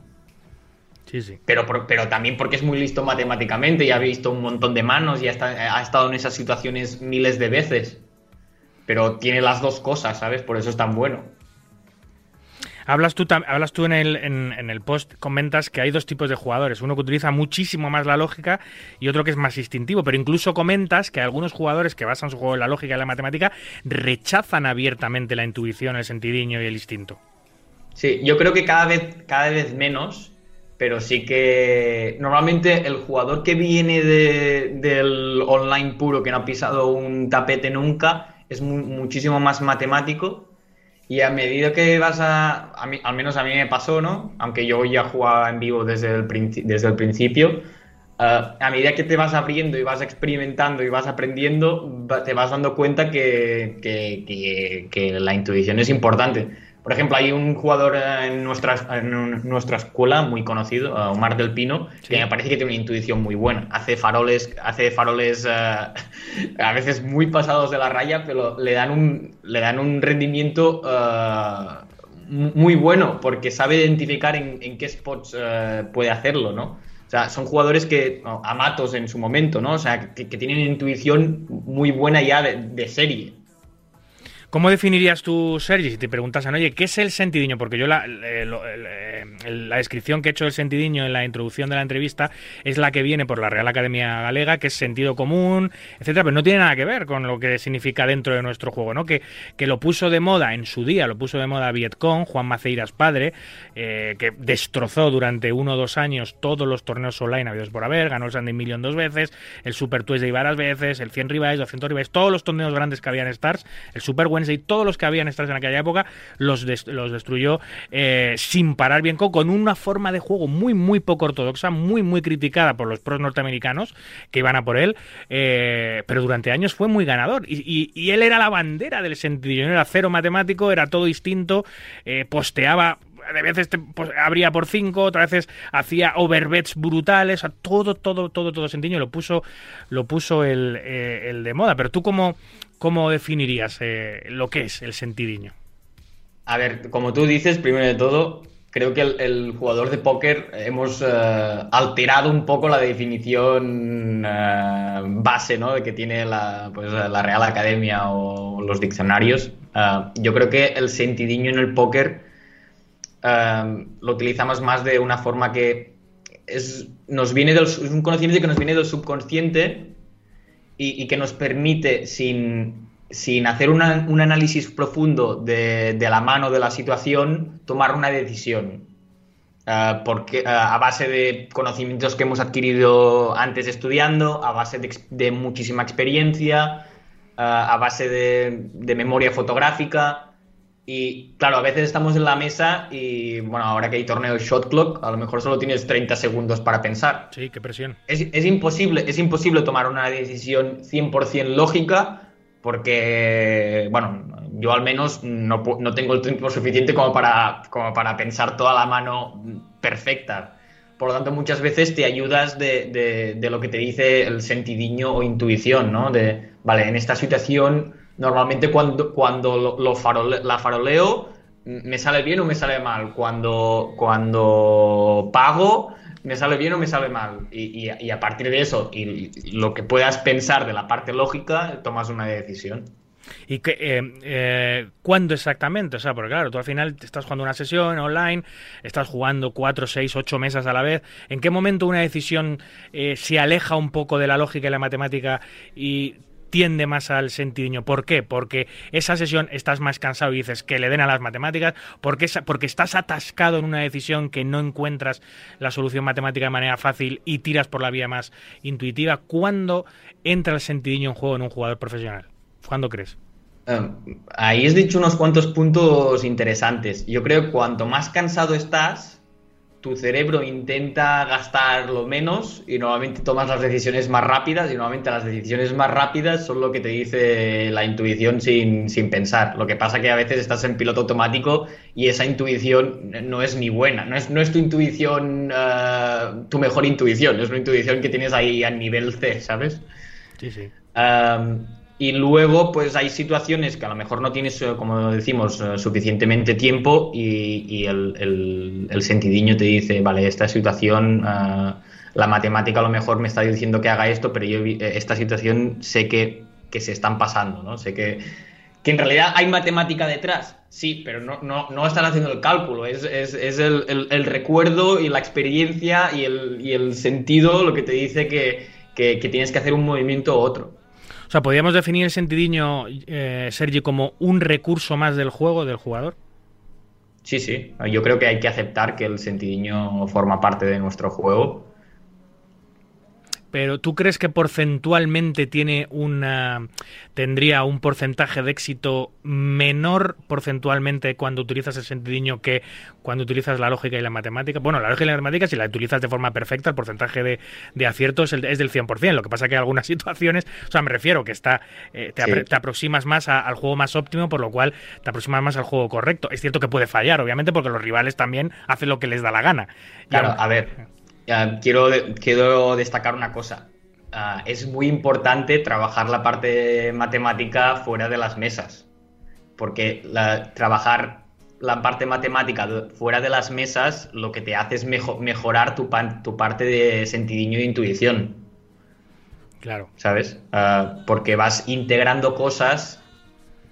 sí, sí. Pero, pero también porque es muy listo matemáticamente y ha visto un montón de manos y ha estado en esas situaciones miles de veces. Pero tiene las dos cosas, ¿sabes? Por eso es tan bueno. Hablas tú, hablas tú en, el, en, el post, comentas que hay dos tipos de jugadores. Uno que utiliza muchísimo más la lógica y otro que es más instintivo. Pero incluso comentas que algunos jugadores que basan su juego en la lógica y la matemática rechazan abiertamente la intuición, el sentidiño y el instinto. Sí, yo creo que cada vez, cada vez menos, pero sí que normalmente el jugador que viene de- del online puro, que no ha pisado un tapete nunca, es mu- muchísimo más matemático. Y a medida que vas a, a al menos a mí me pasó, ¿no? Aunque yo ya jugaba en vivo desde el, desde el principio, ah, a medida que te vas abriendo y vas experimentando y vas aprendiendo, te vas dando cuenta que- que- que la intuición es importante. Por ejemplo, hay un jugador eh, en nuestra, en nuestra escuela muy conocido, eh, Omar del Pino, Sí. que me parece que tiene una intuición muy buena. Hace faroles, hace faroles eh, a veces muy pasados de la raya, pero le dan un, le dan un rendimiento mu- muy bueno porque sabe identificar en, en qué spots eh, puede hacerlo, ¿no? O sea, son jugadores que, amatos en su momento, ¿no? O sea, que, que tienen intuición muy buena ya de, de serie. ¿Cómo definirías tú, Sergi, si te preguntasen, oye, ¿qué es el sentidiño? Porque yo la, la descripción que he hecho del sentidiño en la introducción de la entrevista es la que viene por la Real Academia Galega, que es sentido común, etcétera, pero no tiene nada que ver con lo que significa dentro de nuestro juego, ¿no? Que, que lo puso de moda en su día, lo puso de moda Vietcong, Juan Maceiras padre, eh, que destrozó durante uno o dos años todos los torneos online habidos por haber, ganó el Sunday Million dos veces, el Super Twist de varias veces, el 100 Rivals, 200 Rivals, todos los torneos grandes que había en Stars, el Super Wednesday, todos los que había en Stars en aquella época, los, des- los destruyó eh, sin parar Con una forma de juego muy, muy poco ortodoxa, muy, muy criticada por los pros norteamericanos que iban a por él, eh, pero durante años fue muy ganador. Y, él era la bandera del sentido, era cero matemático, era todo distinto, eh, posteaba de veces pues, abría por 5, otras veces hacía overbets brutales, a todo, todo, todo, todo Sentiño lo puso, lo puso el, eh, el de moda. Pero tú cómo, cómo definirías lo que es el sentidiño? A ver, como tú dices, primero de todo, creo que el, jugador de póker hemos eh, alterado un poco la definición eh, base ¿no? que tiene la, pues, la Real Academia o los diccionarios. Eh, yo creo que el sentidiño en el póker lo utilizamos más de una forma que es, nos viene del, un conocimiento que nos viene del subconsciente y que nos permite, sin, sin hacer una- un análisis profundo de, de la mano de la situación, tomar una decisión. Ah, porque ah, a base de conocimientos que hemos adquirido antes estudiando, a base de, muchísima experiencia, ah, a base de, de memoria fotográfica. Y claro, a veces estamos en la mesa y bueno, ahora que hay torneo de shot clock, a lo mejor solo tienes 30 segundos para pensar. Sí, qué presión. Es, es imposible, es imposible tomar una decisión 100% lógica porque, bueno, yo al menos no, no tengo el tiempo suficiente como para, como para pensar toda la mano perfecta. Por lo tanto, muchas veces te ayudas de, de- de lo que te dice el sentidiño o intuición, ¿no? De, vale, en esta situación, normalmente cuando, cuando lo, lo farole- la faroleo, me sale bien o me sale mal. Cuando, cuando pago, me sale bien o me sale mal. Y, y- a partir de eso, y, lo que puedas pensar de la parte lógica, tomas una decisión. ¿Y que, eh, eh, cuándo exactamente? O sea, porque claro, tú al final estás jugando una sesión online, estás jugando cuatro, seis, ocho mesas a la vez. ¿En qué momento una decisión eh, se aleja un poco de la lógica y la matemática y tiende más al sentidiño? ¿Por qué? Porque esa sesión estás más cansado y dices que le den a las matemáticas, porque, porque estás atascado en una decisión que no encuentras la solución matemática de manera fácil y tiras por la vía más intuitiva. ¿Cuándo entra el sentidiño en juego en un jugador profesional? ¿Cuándo crees? Eh, ahí has dicho unos cuantos puntos interesantes. Yo creo que cuanto más cansado estás, tu cerebro intenta gastar lo menos y normalmente tomas las decisiones más rápidas y normalmente las decisiones más rápidas son lo que te dice la intuición sin, sin pensar. Lo que pasa que a veces estás en piloto automático y esa intuición no es ni buena, no es, no es tu intuición, eh, tu mejor intuición, es una intuición que tienes ahí a nivel C, ¿sabes? Sí, sí. Um, y luego, pues hay situaciones que a lo mejor no tienes, eh, como decimos, eh, suficientemente tiempo y, el, el- el sentidiño te dice, vale, esta situación, eh, la matemática a lo mejor me está diciendo que haga esto, pero yo esta situación sé que, que se están pasando, ¿no? Sé que, que en realidad hay matemática detrás, sí, pero no, no, no están haciendo el cálculo, es, es, el- el recuerdo y la experiencia y el, y el sentido lo que te dice que, que- que tienes que hacer un movimiento u otro. O sea, podríamos definir el sentidiño, eh, Sergi, como un recurso más del juego, del jugador. Sí, sí. Yo creo que hay que aceptar que el sentidiño forma parte de nuestro juego. Pero ¿tú crees que porcentualmente tiene una tendría un porcentaje de éxito menor porcentualmente cuando utilizas el sentidiño que cuando utilizas la lógica y la matemática? Bueno, la lógica y la matemática, si la utilizas de forma perfecta, el porcentaje de, de acierto es, el- es del 100%. Lo que pasa que hay algunas situaciones, o sea, me refiero que está eh, te, Sí. apre- te aproximas más a- al juego más óptimo, por lo cual te aproximas más al juego correcto. Es cierto que puede fallar, obviamente, porque los rivales también hacen lo que les da la gana. Claro, a ver, quiero, quiero destacar una cosa. Ah, es muy importante trabajar la parte matemática fuera de las mesas. Porque la- trabajar la parte matemática fuera de las mesas lo que te hace es mejo- mejorar tu, pan- tu parte de sentidiño e intuición. Claro. ¿sabes? Ah, porque vas integrando cosas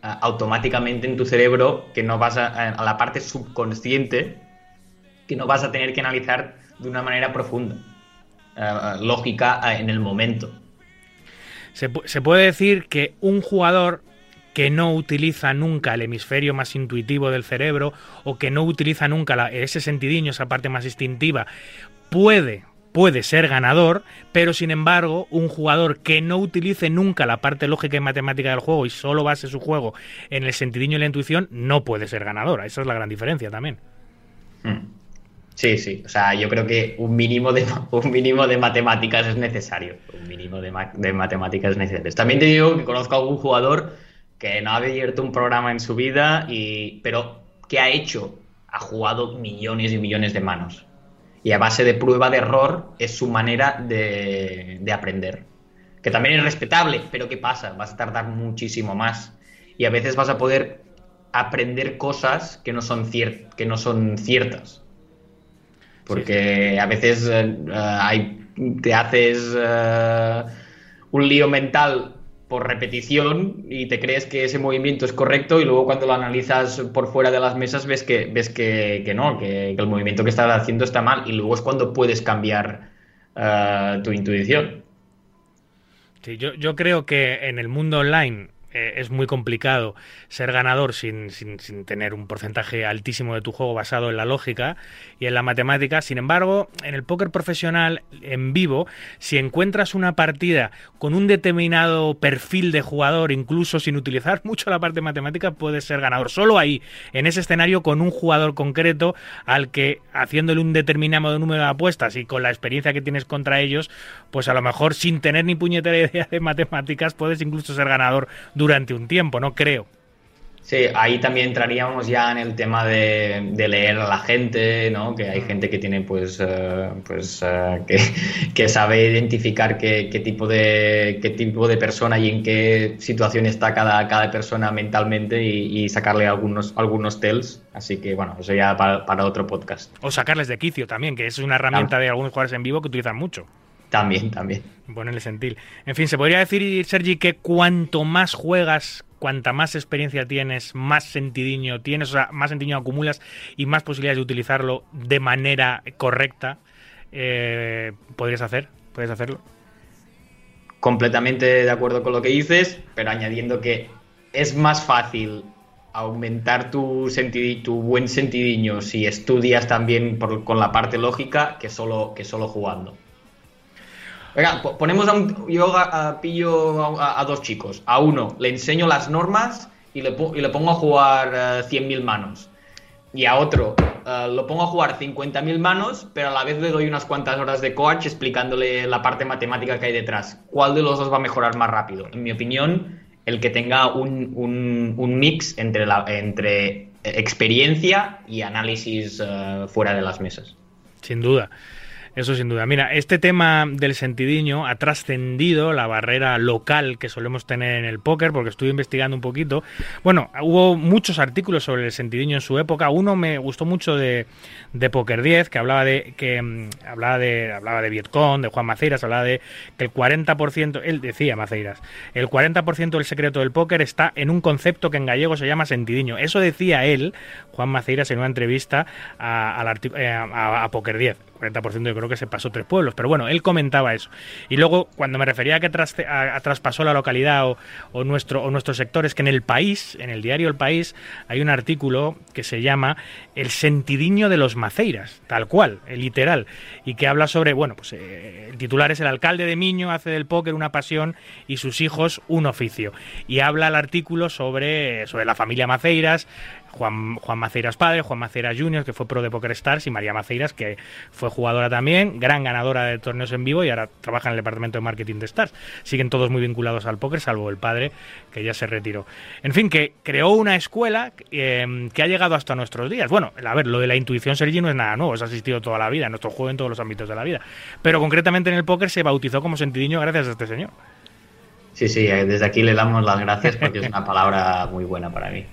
ah, automáticamente en tu cerebro que no vas a, a la parte subconsciente que no vas a tener que analizar de una manera profunda, ah, lógica ah, en el momento. Se, se puede decir que un jugador que no utiliza nunca el hemisferio más intuitivo del cerebro o que no utiliza nunca la- ese sentidiño, esa parte más instintiva, puede, puede ser ganador, pero sin embargo, un jugador que no utilice nunca la parte lógica y matemática del juego y solo base su juego en el sentidiño y la intuición, no puede ser ganador. Esa es la gran diferencia también. Mm. Sí, sí. O sea, yo creo que un mínimo de, un mínimo de matemáticas es necesario. Un mínimo de, ma- de matemáticas es necesario. También te digo que conozco a algún jugador que no ha abierto un programa en su vida, y, pero ¿qué ha hecho? Ha jugado millones y millones de manos. Y a base de prueba de error es su manera de, de aprender. Que también es respetable, pero ¿qué pasa? Vas a tardar muchísimo más. Y a veces vas a poder aprender cosas que no son, cier- que no son ciertas. Porque a veces eh, eh, hay, te haces eh, un lío mental por repetición y te crees que ese movimiento es correcto y luego cuando lo analizas por fuera de las mesas ves que, ves que, que no, que, que el movimiento que estás haciendo está mal y luego es cuando puedes cambiar eh, tu intuición. Sí, yo, yo creo que en el mundo online eh, es muy complicado ser ganador sin, sin, sin tener un porcentaje altísimo de tu juego basado en la lógica y en la matemática. Sin embargo, en el póker profesional en vivo, si encuentras una partida con un determinado perfil de jugador, incluso sin utilizar mucho la parte matemática, puedes ser ganador. Solo ahí, en ese escenario, con un jugador concreto al que, haciéndole un determinado número de apuestas y con la experiencia que tienes contra ellos, pues a lo mejor sin tener ni puñetera idea de matemáticas, puedes incluso ser ganador durante un tiempo, no creo. Sí, ahí también entraríamos ya en el tema de, de leer a la gente, ¿no? Que hay gente que tiene, pues, eh, pues eh, que, que sabe identificar qué, qué tipo de qué tipo de persona y en qué situación está cada, cada persona mentalmente y, y sacarle algunos algunos tells. Así que bueno, eso ya para, para otro podcast. O sacarles de quicio también, que es una herramienta de algunos jugadores en vivo que utilizan mucho. También, también. Ponerle sentil. En fin, se podría decir, Sergi, que cuanto más juegas, cuanta más experiencia tienes, más sentidiño tienes, o sea, más sentidiño acumulas y más posibilidades de utilizarlo de manera correcta, eh, podrías hacer, puedes hacerlo. Completamente de acuerdo con lo que dices, pero añadiendo que es más fácil aumentar tu, sentidi- tu buen sentidiño si estudias también por- con la parte lógica que solo, que solo jugando. Venga, po- ponemos a un, yo pillo a, dos chicos. A uno le enseño las normas y le, y le pongo a jugar eh, 100.000 manos. Y a otro eh, lo pongo a jugar 50.000 manos, pero a la vez le doy unas cuantas horas de coach explicándole la parte matemática que hay detrás. ¿Cuál de los dos va a mejorar más rápido? En mi opinión, el que tenga un, un- un mix entre, la, entre experiencia y análisis eh, fuera de las mesas. Sin duda. Eso sin duda. Mira, este tema del sentidiño ha trascendido la barrera local que solemos tener en el póker, porque estuve investigando un poquito. Bueno, hubo muchos artículos sobre el sentidiño en su época. Uno me gustó mucho de, de Poker 10, que hablaba de que mm, hablaba de hablaba de Vietcong, de Juan Maceiras, hablaba de que el 40%, él decía Maceiras, el 40% del secreto del póker está en un concepto que en gallego se llama sentidiño. Eso decía él, Juan Maceiras, en una entrevista a, eh, a- a Poker 10. 40% yo creo que se pasó tres pueblos, pero bueno, él comentaba eso. Y luego, cuando me refería a que traste- a- traspasó la localidad o, o nuestro, o nuestros sectores, que en el país, en el diario El País, hay un artículo que se llama El sentidiño de los maceiras, tal cual, eh, literal, y que habla sobre, bueno, pues eh, el titular es el alcalde de Miño, hace del póker una pasión y sus hijos un oficio. Y habla el artículo sobre, sobre la familia Maceiras, Juan, Juan Maceiras padre, Juan Maceiras Jr., que fue pro de Poker Stars, y María Maceiras, que fue jugadora también, gran ganadora de torneos en vivo y ahora trabaja en el departamento de marketing de Stars. Siguen todos muy vinculados al póker, salvo el padre, que ya se retiró. En fin, que creó una escuela eh, que ha llegado hasta nuestros días. Bueno, a ver, lo de la intuición Sergi no es nada nuevo, se ha asistido toda la vida, en nuestro juego en todos los ámbitos de la vida. Pero concretamente en el póker se bautizó como sentidiño gracias a este señor. Sí, sí, eh, desde aquí le damos las gracias porque es una palabra muy buena para mí.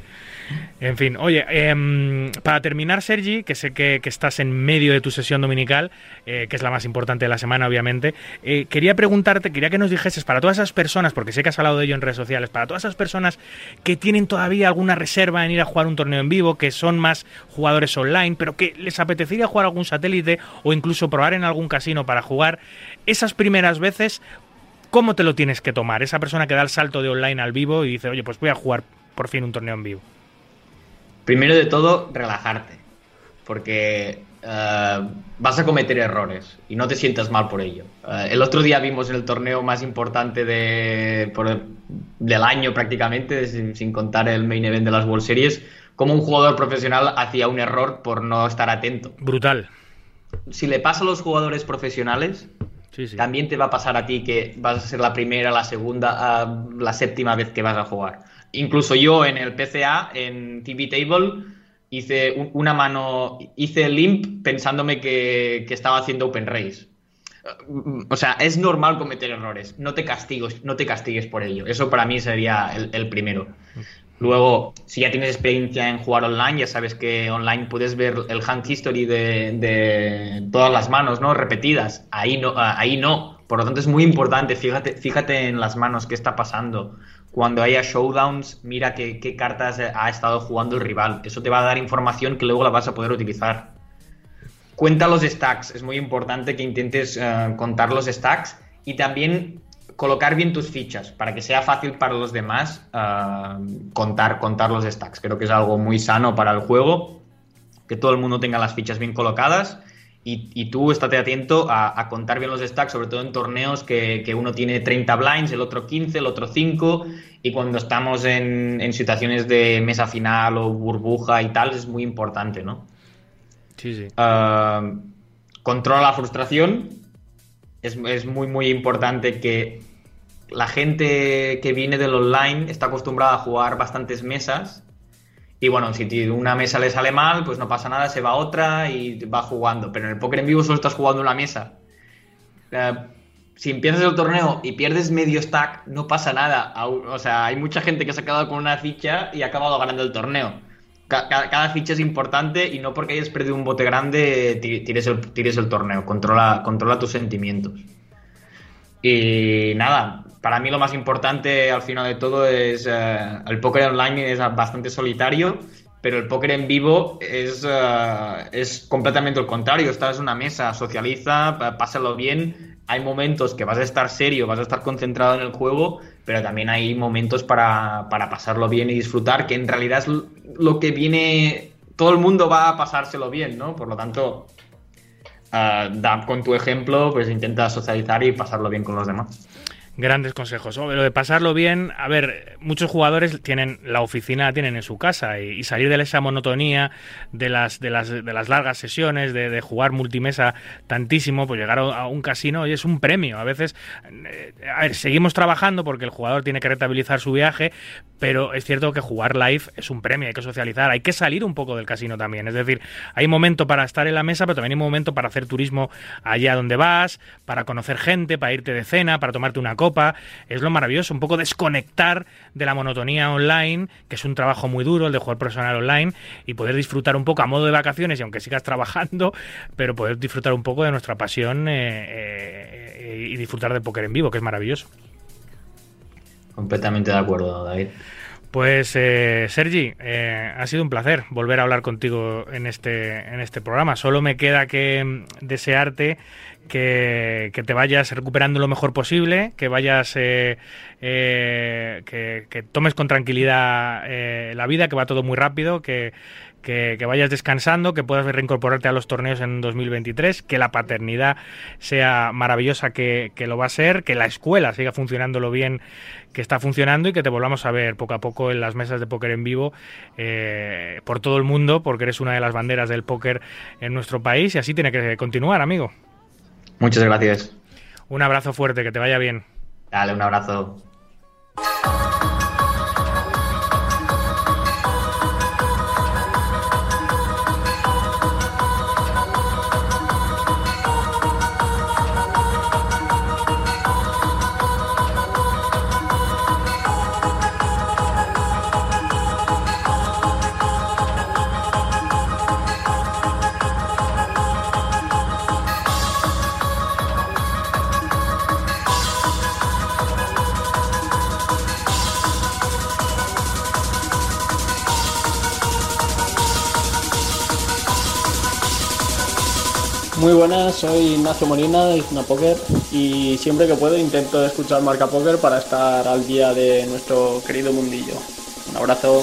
En fin, oye, em, para terminar, Sergi, que sé que, estás en medio de tu sesión dominical, eh, que es la más importante de la semana, obviamente, eh, quería preguntarte, quería que nos dijeses, para todas esas personas, porque sé que has hablado de ello en redes sociales, para todas esas personas que tienen todavía alguna reserva en ir a jugar un torneo en vivo, que son más jugadores online, pero que les apetecería jugar algún satélite o incluso probar en algún casino para jugar, esas primeras veces, ¿cómo te lo tienes que tomar? Esa persona que da el salto de online al vivo y dice, oye, pues voy a jugar por fin un torneo en vivo. Primero de todo, relajarte, porque eh, vas a cometer errores y no te sientas mal por ello. Eh, el otro día vimos el torneo más importante de, por- del año prácticamente, sin, sin contar el main event de las World Series, como un jugador profesional hacía un error por no estar atento. Brutal. si le pasa a los jugadores profesionales, Sí, sí. también te va a pasar a ti que vas a ser la primera, la segunda, la séptima vez que vas a jugar. Incluso yo en el PCA, en TV Table, hice un- una mano, hice limp pensándome que, que estaba haciendo Open Race. O sea, es normal cometer errores. No te castigues, no te castigues por ello. Eso para mí sería el, el primero. Luego, si ya tienes experiencia en jugar online, ya sabes que online puedes ver el hand history de, de todas las manos, ¿no? Repetidas. Ahí no, ah, ahí no. Por lo tanto, es muy importante. Fíjate, fíjate en las manos, qué está pasando. Cuando haya showdowns, mira qué, cartas ha estado jugando el rival. Eso te va a dar información que luego la vas a poder utilizar. Cuenta los stacks. Es muy importante que intentes eh, contar los stacks y también colocar bien tus fichas para que sea fácil para los demás eh, contar, contar los stacks. Creo que es algo muy sano para el juego, que todo el mundo tenga las fichas bien colocadas y, y tú estate atento a, a contar bien los stacks, sobre todo en torneos que, que uno tiene 30 blinds, el otro 15, el otro 5 y cuando estamos en, en situaciones de mesa final o burbuja y tal es muy importante, ¿no? Sí, sí. Uh, controla la frustración. Es, es, muy, muy importante que la gente que viene del online está acostumbrada a jugar bastantes mesas. Y bueno, si una mesa le sale mal, pues no pasa nada, se va a otra y va jugando. Pero en el póker en vivo solo estás jugando una mesa. Uh, si empiezas el torneo y pierdes medio stack, no pasa nada. O sea, hay mucha gente que se ha quedado con una ficha y ha acabado ganando el torneo. Cada, cada, ficha es importante y no porque hayas perdido un bote grande tires el, tires el torneo. Controla, controla tus sentimientos. Y nada, para mí lo más importante al final de todo es uh, el póker online es bastante solitario, pero el póker en vivo es, uh, es completamente lo contrario. Estás en una mesa, socializa, pásalo bien. Hay momentos que vas a estar serio, vas a estar concentrado en el juego, pero también hay momentos para, para pasarlo bien y disfrutar, que en realidad es lo que viene, todo el mundo va a pasárselo bien, ¿no? Por lo tanto, uh, da, con tu ejemplo, pues intenta socializar y pasarlo bien con los demás. Grandes consejos. Lo de pasarlo bien, a ver, muchos jugadores tienen la oficina, tienen en su casa y, y salir de esa monotonía de las, de las, de las largas sesiones, de, jugar multimesa tantísimo, pues llegar a, un casino y es un premio. A veces, eh, a ver, seguimos trabajando porque el jugador tiene que rentabilizar su viaje, pero es cierto que jugar live es un premio, hay que socializar, hay que salir un poco del casino también. Es decir, hay momento para estar en la mesa, pero también hay momento para hacer turismo allá donde vas, para conocer gente, para irte de cena, para tomarte una copa. Es lo maravilloso, un poco desconectar de la monotonía online, que es un trabajo muy duro el de jugar profesional online, y poder disfrutar un poco a modo de vacaciones, y aunque sigas trabajando, pero poder disfrutar un poco de nuestra pasión eh, eh, y disfrutar de póker en vivo, que es maravilloso. Completamente de acuerdo, David. Pues eh, Sergi, eh, ha sido un placer volver a hablar contigo en este, en este programa. Solo me queda que mm, desearte que, te vayas recuperando lo mejor posible, que vayas, eh, que, que, tomes con tranquilidad eh, la vida, que va todo muy rápido, que, que, que, vayas descansando, que puedas reincorporarte a los torneos en 2023, que la paternidad sea maravillosa, que, que, lo va a ser, que la escuela siga funcionando lo bien que está funcionando y que te volvamos a ver poco a poco en las mesas de póker en vivo eh, por todo el mundo, porque eres una de las banderas del póker en nuestro país y así tiene que continuar, amigo. Muchas gracias. Un abrazo fuerte, que te vaya bien. Dale, un abrazo. Muy buenas, soy Ignacio Molina de Poker y siempre que puedo intento escuchar Marca Poker para estar al día de nuestro querido mundillo. Un abrazo.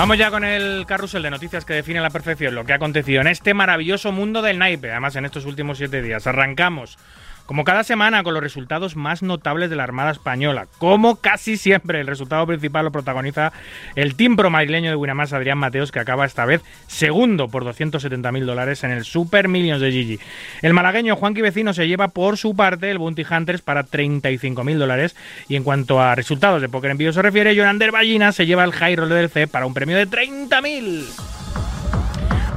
Vamos ya con el carrusel de noticias que define a la perfección lo que ha acontecido en este maravilloso mundo del naipe, además en estos últimos siete días. Arrancamos como cada semana, con los resultados más notables de la Armada Española. Como casi siempre, el resultado principal lo protagoniza el team pro madrileño de Winamax, Adrián Mateos, que acaba esta vez segundo por 270.000 dólares en el Super Millions de Gigi. El malagueño Juanqui Vecino se lleva por su parte el Bounty Hunters para 35.000 dólares. Y en cuanto a resultados de Poker en se refiere, Jonander Ballina se lleva el High Roll del C para un premio de 30.000.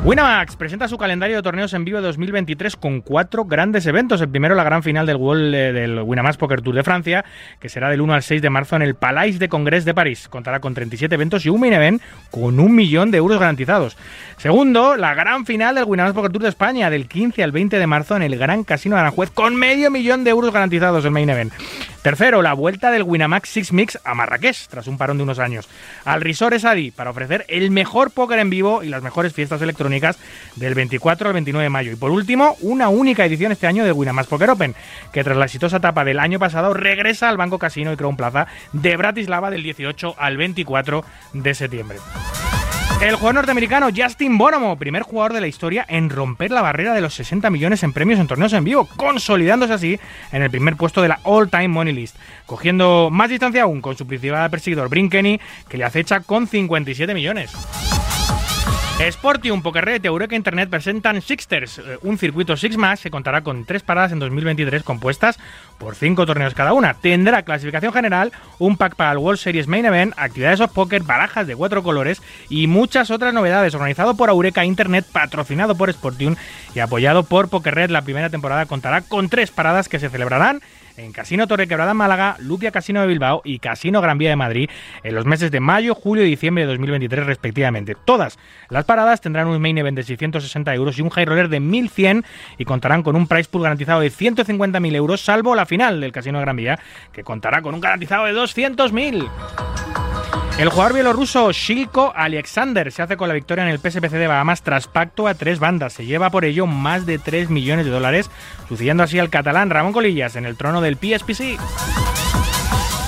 Winamax presenta su calendario de torneos en vivo 2023 con cuatro grandes eventos. El primero, la gran final del eh, Winamax Poker Tour de Francia, que será del 1 al 6 de marzo en el Palais de Congrès de París. Contará con 37 eventos y un main event con un millón de euros garantizados. Segundo, la gran final del Winamax Poker Tour de España, del 15 al 20 de marzo en el Gran Casino de Aranjuez, con medio millón de euros garantizados el main event. Tercero, la vuelta del Winamax Six Mix a Marrakech, tras un parón de unos años, al Resort Esadi, para ofrecer el mejor póker en vivo y las mejores fiestas electrónicas del 24 al 29 de mayo. Y por último, una única edición este año de Winamax Poker Open, que tras la exitosa etapa del año pasado regresa al Banco Casino y Crown Plaza de Bratislava del 18 al 24 de septiembre. El jugador norteamericano Justin Bonomo, primer jugador de la historia en romper la barrera de los 60 millones en premios en torneos en vivo, consolidándose así en el primer puesto de la All Time Money List, cogiendo más distancia aún con su principal perseguidor Brinkeny, que le acecha con 57 millones. Sportium, Pokerred y Eureka Internet presentan Sixters, eh, un circuito Six Max que contará con tres paradas en 2023 compuestas por cinco torneos cada una. Tendrá clasificación general, un pack para el World Series Main Event, actividades of poker, barajas de cuatro colores y muchas otras novedades. Organizado por Eureka Internet, patrocinado por Sportium y apoyado por Pokerred, la primera temporada contará con tres paradas que se celebrarán en Casino Torre Quebrada Málaga, Lupia Casino de Bilbao y Casino Gran Vía de Madrid en los meses de mayo, julio y diciembre de 2023 respectivamente. Todas las paradas tendrán un main event de 660 euros y un high roller de 1100 y contarán con un price pool garantizado de 150.000 euros, salvo la final del Casino Gran Vía, que contará con un garantizado de 200.000. El jugador bielorruso Shilko Alexander se hace con la victoria en el PSPC de Bahamas tras pacto a tres bandas. Se lleva por ello más de 3 millones de dólares, sucediendo así al catalán Ramón Colillas en el trono del PSPC.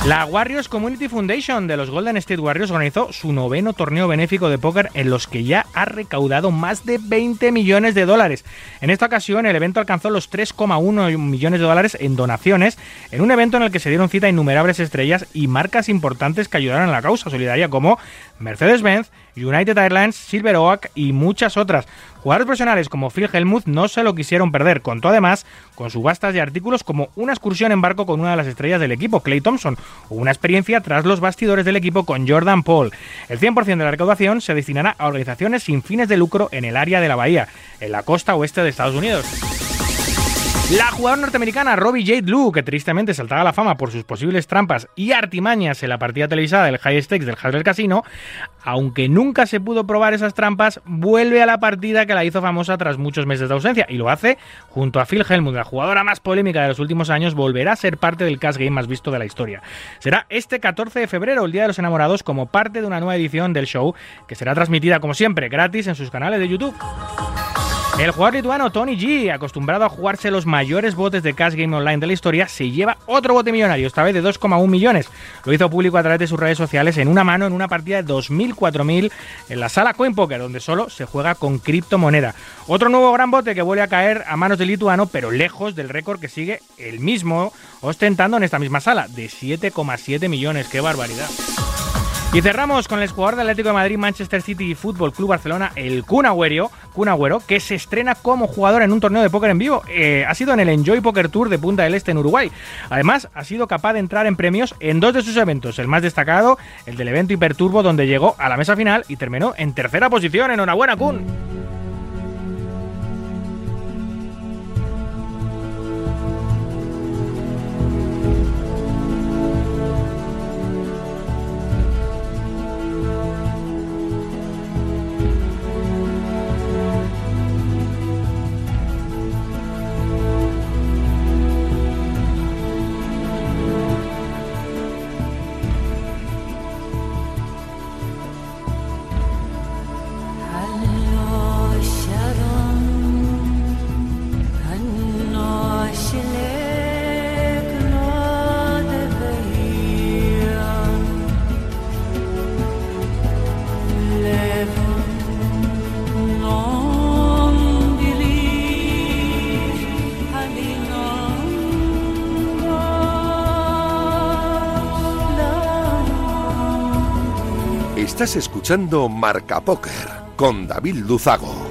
La Warriors Community Foundation de los Golden State Warriors organizó su noveno torneo benéfico de póker en los que ya ha recaudado más de 20 millones de dólares. En esta ocasión el evento alcanzó los 3,1 millones de dólares en donaciones, en un evento en el que se dieron cita innumerables estrellas y marcas importantes que ayudaron a la causa solidaria como Mercedes-Benz, United Airlines, Silver Oak y muchas otras. Jugadores profesionales como Phil Helmuth no se lo quisieron perder. Contó además con subastas de artículos como una excursión en barco con una de las estrellas del equipo, Clay Thompson, o una experiencia tras los bastidores del equipo con Jordan Paul. El 100% de la recaudación se destinará a organizaciones sin fines de lucro en el área de la bahía, en la costa oeste de Estados Unidos. La jugadora norteamericana Robbie Jade Blue, que tristemente saltaba a la fama por sus posibles trampas y artimañas en la partida televisada del High Stakes del Hasbro Casino, aunque nunca se pudo probar esas trampas, vuelve a la partida que la hizo famosa tras muchos meses de ausencia y lo hace junto a Phil Helmut, la jugadora más polémica de los últimos años, volverá a ser parte del cash game más visto de la historia. Será este 14 de febrero, el Día de los Enamorados, como parte de una nueva edición del show que será transmitida como siempre gratis en sus canales de YouTube. El jugador lituano Tony G, acostumbrado a jugarse los mayores botes de cash game online de la historia, se lleva otro bote millonario, esta vez de 2,1 millones. Lo hizo público a través de sus redes sociales en una mano en una partida de 2.000-4.000 en la sala Coin Poker, donde solo se juega con criptomoneda. Otro nuevo gran bote que vuelve a caer a manos del lituano, pero lejos del récord que sigue el mismo ostentando en esta misma sala, de 7,7 millones. ¡Qué barbaridad! Y cerramos con el jugador del Atlético de Madrid, Manchester City y Fútbol Club Barcelona, el Kun Agüero, que se estrena como jugador en un torneo de póker en vivo. Eh, ha sido en el Enjoy Poker Tour de Punta del Este en Uruguay. Además, ha sido capaz de entrar en premios en dos de sus eventos. El más destacado, el del evento Hiperturbo, donde llegó a la mesa final y terminó en tercera posición. Enhorabuena, Kun. Escuchando Marca Póker con David Luzago.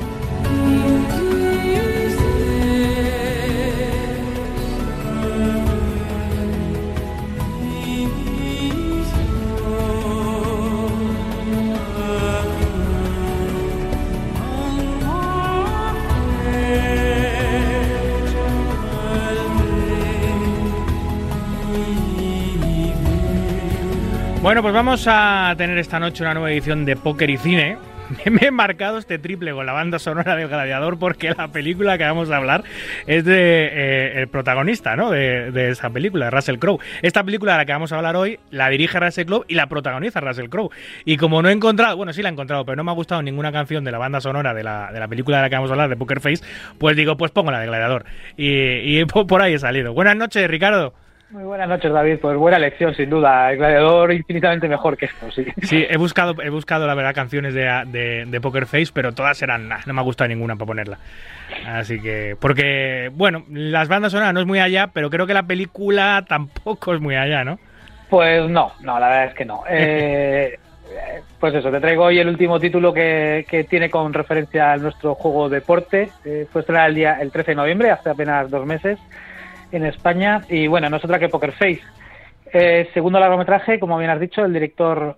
Bueno, pues vamos a tener esta noche una nueva edición de Póker y Cine. Me he marcado este triple con la banda sonora del Gladiador porque la película que vamos a hablar es de eh, el protagonista, ¿no? De, de esa película, Russell Crowe. Esta película de la que vamos a hablar hoy la dirige Russell Crowe y la protagoniza Russell Crowe. Y como no he encontrado, bueno, sí la he encontrado, pero no me ha gustado ninguna canción de la banda sonora de la, de la película de la que vamos a hablar, de Poker Face, pues digo, pues pongo la de Gladiador. Y, y por ahí he salido. Buenas noches, Ricardo. Muy buenas noches, David. Pues buena elección, sin duda. El gladiador infinitamente mejor que esto, sí. Sí, he buscado, he buscado la verdad canciones de, de, de Poker Face, pero todas eran, nah, no me ha gustado ninguna para ponerla. Así que, porque, bueno, las bandas sonoras no es muy allá, pero creo que la película tampoco es muy allá, ¿no? Pues no, no, la verdad es que no. Eh, eh, pues eso, te traigo hoy el último título que, que tiene con referencia a nuestro juego deporte. Eh, fue estrenado el, día, el 13 de noviembre, hace apenas dos meses, en España. Y bueno, no es otra que Poker Face. Eh, segundo largometraje, como bien has dicho, el director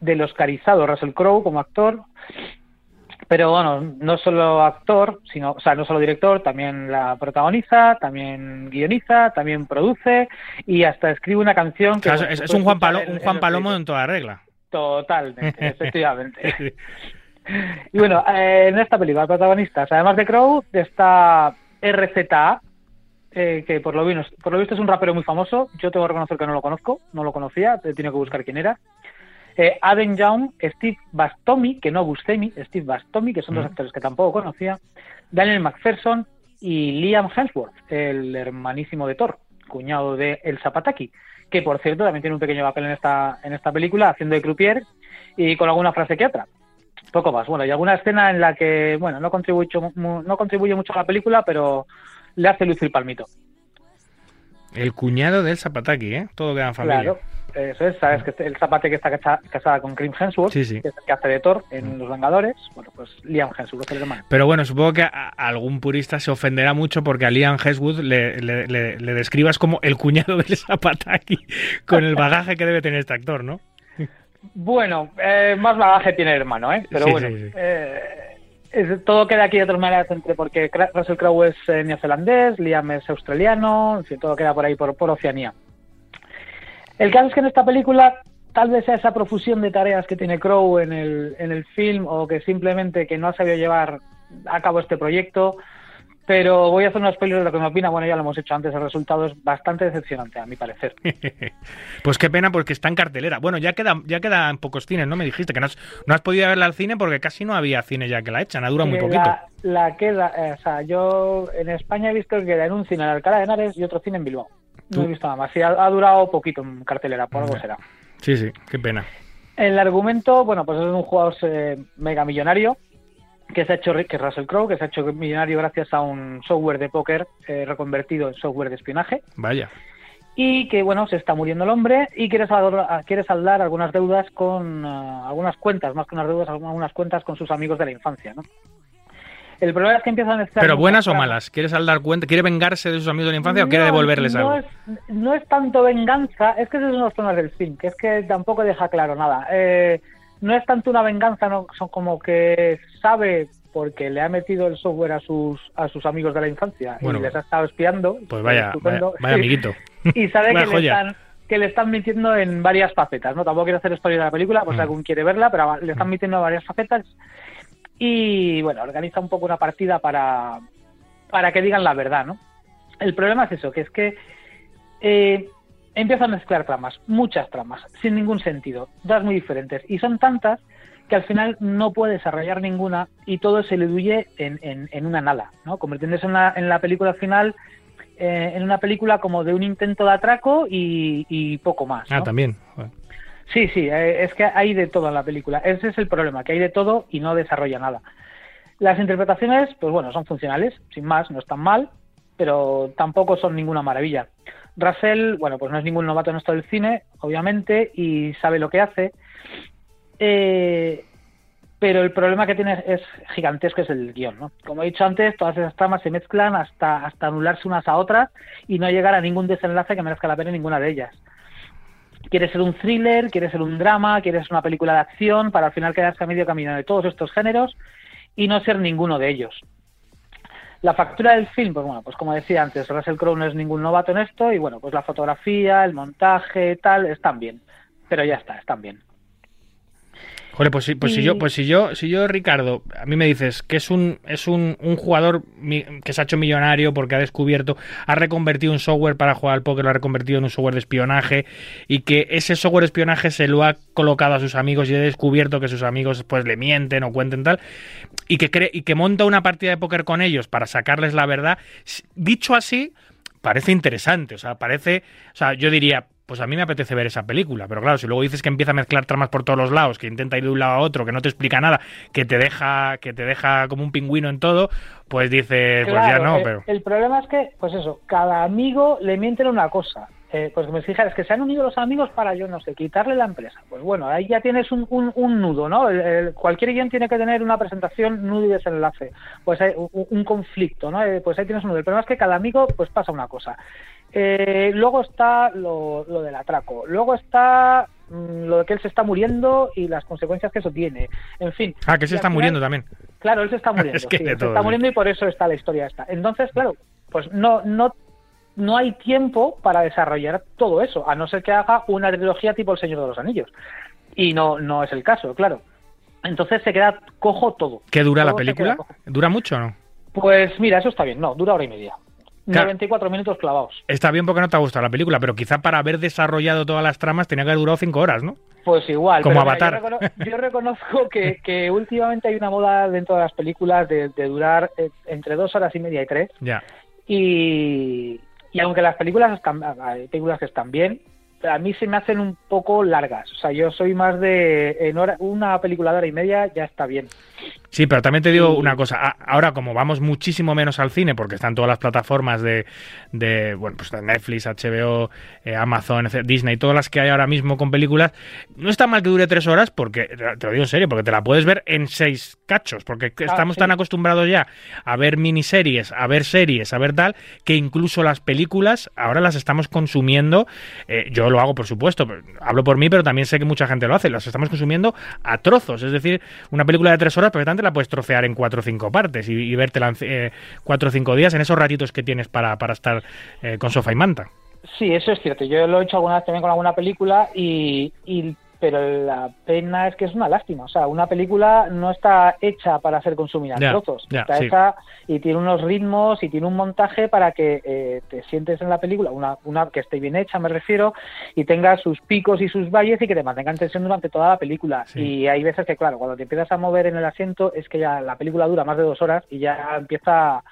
del Oscarizado, Russell Crowe, como actor. Pero bueno, no solo actor, sino, o sea, no solo director, también la protagoniza, también guioniza, también produce y hasta escribe una canción O que sea, es, un Juan, Palo- un Juan Palomo en toda regla. Totalmente, efectivamente. Y bueno, eh, en esta película, protagonistas, además de Crow, está RZA, eh, que por lo, por lo visto es un rapero muy famoso. Yo tengo que reconocer que no lo conozco, no lo conocía, he tenido que buscar quién era. Eh, Aden Young, Steve Bastomi, que no Buscemi, Steve Bastomi, que son dos actores que tampoco conocía. Daniel McPherson y Liam Hemsworth, el hermanísimo de Thor, cuñado de El Zapataki, que por cierto también tiene un pequeño papel en esta, en esta película, haciendo de croupier y con alguna frase que otra. Poco más. Bueno, y alguna escena en la que, bueno, no contribuye, no contribuye mucho a la película, pero le hace lucir palmito. El cuñado del Zapataki, ¿eh? Todo queda en familia. Claro, eso es, sabes que el zapate que está casada con Chris Hemsworth, Sí, sí. que es hace de Thor en Los Vengadores, bueno, pues Liam Hemsworth, el hermano. Pero bueno, supongo que a, algún purista se ofenderá mucho porque a Liam Hemsworth le, le- le- le describas como el cuñado del Zapataki con el bagaje que debe tener este actor, ¿no? Bueno, eh, más bagaje tiene el hermano, ¿eh? Pero Sí, bueno, sí, sí. eh, todo queda aquí de otras maneras entre porque Russell Crowe es eh, neozelandés, Liam es australiano, en todo queda por ahí, por, por Oceanía. El caso es que en esta película tal vez sea esa profusión de tareas que tiene Crowe en el, en el film o que simplemente que no ha sabido llevar a cabo este proyecto, pero voy a hacer unos spoilers de lo que me opina, bueno, ya lo hemos hecho antes, el resultado es bastante decepcionante a mi parecer. Pues qué pena porque está en cartelera. Bueno, ya queda, ya quedan pocos cines, ¿no? Me dijiste que no has, no has podido verla al cine porque casi no había cine ya que la echan, ha durado muy poquito. La, la queda, eh, o sea, yo en España he visto que queda en un cine en Alcalá de Henares y otro cine en Bilbao. No he visto nada más. Sí, ha, ha durado poquito en cartelera, por algo será. Sí, sí, qué pena. El argumento, bueno, pues es un jugador eh, mega millonario que se ha hecho, que Russell Crowe, que se ha hecho millonario gracias a un software de póker eh, reconvertido en software de espionaje Vaya. y que, bueno, se está muriendo el hombre y quiere saldar, quiere saldar algunas deudas con, ah, algunas cuentas, más que unas deudas, algunas cuentas con sus amigos de la infancia, ¿no? El problema es que empiezan a mezclar ¿Pero buenas o malas? ¿Quieres dar cuenta? ¿Quiere vengarse de sus amigos de la infancia o quiere devolverles no algo? Es, no es tanto venganza, es que esos son los temas del film, que es que tampoco deja claro nada. Eh, no es tanto una venganza, no, son como que sabe porque le ha metido el software a sus a sus amigos de la infancia Bueno, y les ha estado espiando. Pues vaya, vaya, vaya amiguito. y sabe que le, están, que le están mintiendo en varias facetas, ¿no? Tampoco quiero hacer spoiler de la película, pues Mm. algún quiere verla, pero le están mintiendo en varias facetas. Y bueno, organiza un poco una partida para, para que digan la verdad, ¿no? El problema es eso, que es que eh, empieza a mezclar tramas, muchas tramas, sin ningún sentido, todas muy diferentes. Y son tantas que al final no puede desarrollar ninguna y todo se le diluye en, en, en una nada, ¿no? Convirtiéndose en la, en la película final eh, en una película como de un intento de atraco y, y poco más. Ah, también. Sí, sí, eh, es que hay de todo en la película. Ese es el problema, que hay de todo y no desarrolla nada. Las interpretaciones, pues bueno, son funcionales, sin más, no están mal, pero tampoco son ninguna maravilla. Russell, bueno, pues no es ningún novato en esto del cine, obviamente, y sabe lo que hace. Eh, pero el problema que tiene es gigantesco, es el guion, ¿no? Como he dicho antes, todas esas tramas se mezclan hasta, hasta anularse unas a otras y no llegar a ningún desenlace que merezca la pena ninguna de ellas. Quieres ser un thriller, quieres ser un drama, quieres ser una película de acción, para al final quedarse a medio camino de todos estos géneros y no ser ninguno de ellos. La factura del film, pues bueno, pues como decía antes, Russell Crowe no es ningún novato en esto y bueno, pues la fotografía, el montaje, tal, están bien. Pero ya está, están bien. Joder, pues si, pues si yo, pues si yo, si yo, Ricardo, a mí me dices que es un, es un, un jugador mi- que se ha hecho millonario porque ha descubierto, ha reconvertido un software para jugar al póker, lo ha reconvertido en un software de espionaje y que ese software de espionaje se lo ha colocado a sus amigos y he descubierto que sus amigos pues le mienten o cuenten tal y que cree, y que monta una partida de póker con ellos para sacarles la verdad. Dicho así, parece interesante, o sea, parece, o sea, yo diría, pues a mí me apetece ver esa película, pero claro, si luego dices que empieza a mezclar tramas por todos los lados, que intenta ir de un lado a otro, que no te explica nada, que te deja, que te deja como un pingüino en todo, pues dices, pues ya no, el, pero el problema es que, pues eso, cada amigo le mienten una cosa. Eh, pues me dijeras que se han unido los amigos para, yo no sé, quitarle la empresa. Pues bueno, ahí ya tienes un, un, un nudo, ¿no? El- el- cualquier guion tiene que tener una presentación, nudo y desenlace. Pues hay un, un conflicto, ¿no? Eh, pues ahí tienes un nudo. El problema es que cada amigo, pues pasa una cosa. Eh, luego está lo, lo del atraco. Luego está mm, lo de que él se está muriendo y las consecuencias que eso tiene. En fin. ah, que se está final- muriendo también. Claro, él se está muriendo. Es que sí, él se todo, está muriendo y por eso está la historia esta. Entonces, claro, pues no, no, no hay tiempo para desarrollar todo eso, a no ser que haga una trilogía tipo El Señor de los Anillos. Y no, no es el caso, claro. Entonces se queda cojo todo. ¿Qué dura la Todo película? ¿Dura mucho o no? Pues mira, eso está bien. No, dura hora y media. Claro. 94 minutos clavados. Está bien porque no te ha gustado la película, pero quizá para haber desarrollado todas las tramas tenía que haber durado cinco horas, ¿no? Pues igual. Como pero mira, Avatar. Yo, recono- yo reconozco que, que últimamente hay una moda dentro de las películas de, de durar eh, entre dos horas y media y tres. Ya. Y, y aunque las películas están, películas están bien, a mí se me hacen un poco largas. O sea, yo soy más de en hora, una película de hora y media ya está bien. Sí, pero también te digo una cosa. Ahora, como vamos muchísimo menos al cine, porque están todas las plataformas de, de bueno, pues de Netflix, HBO, eh, Amazon, etc., Disney, todas las que hay ahora mismo con películas, no está mal que dure tres horas, porque te lo digo en serio, porque te la puedes ver en seis cachos, porque estamos sí. tan acostumbrados ya a ver miniseries, a ver series, a ver tal, que incluso las películas ahora las estamos consumiendo. eh, yo lo hago, por supuesto, hablo por mí, pero también sé que mucha gente lo hace. Las estamos consumiendo a trozos, es decir, una película de tres horas perfectamente la puedes trocear en cuatro o cinco partes y, y vértela eh, cuatro o cinco días en esos ratitos que tienes para, para estar eh, con sofá y manta. Sí, eso es cierto. Yo lo he hecho alguna vez también con alguna película y pero la pena es que es una lástima. O sea, una película no está hecha para ser consumida en trozos. está sí. hecha y tiene unos ritmos y tiene un montaje para que eh, te sientes en la película, una, una que esté bien hecha, me refiero, y tenga sus picos y sus valles y que te mantenga en tensión durante toda la película. Sí. Y hay veces que, claro, cuando te empiezas a mover en el asiento es que ya la película dura más de dos horas y ya empieza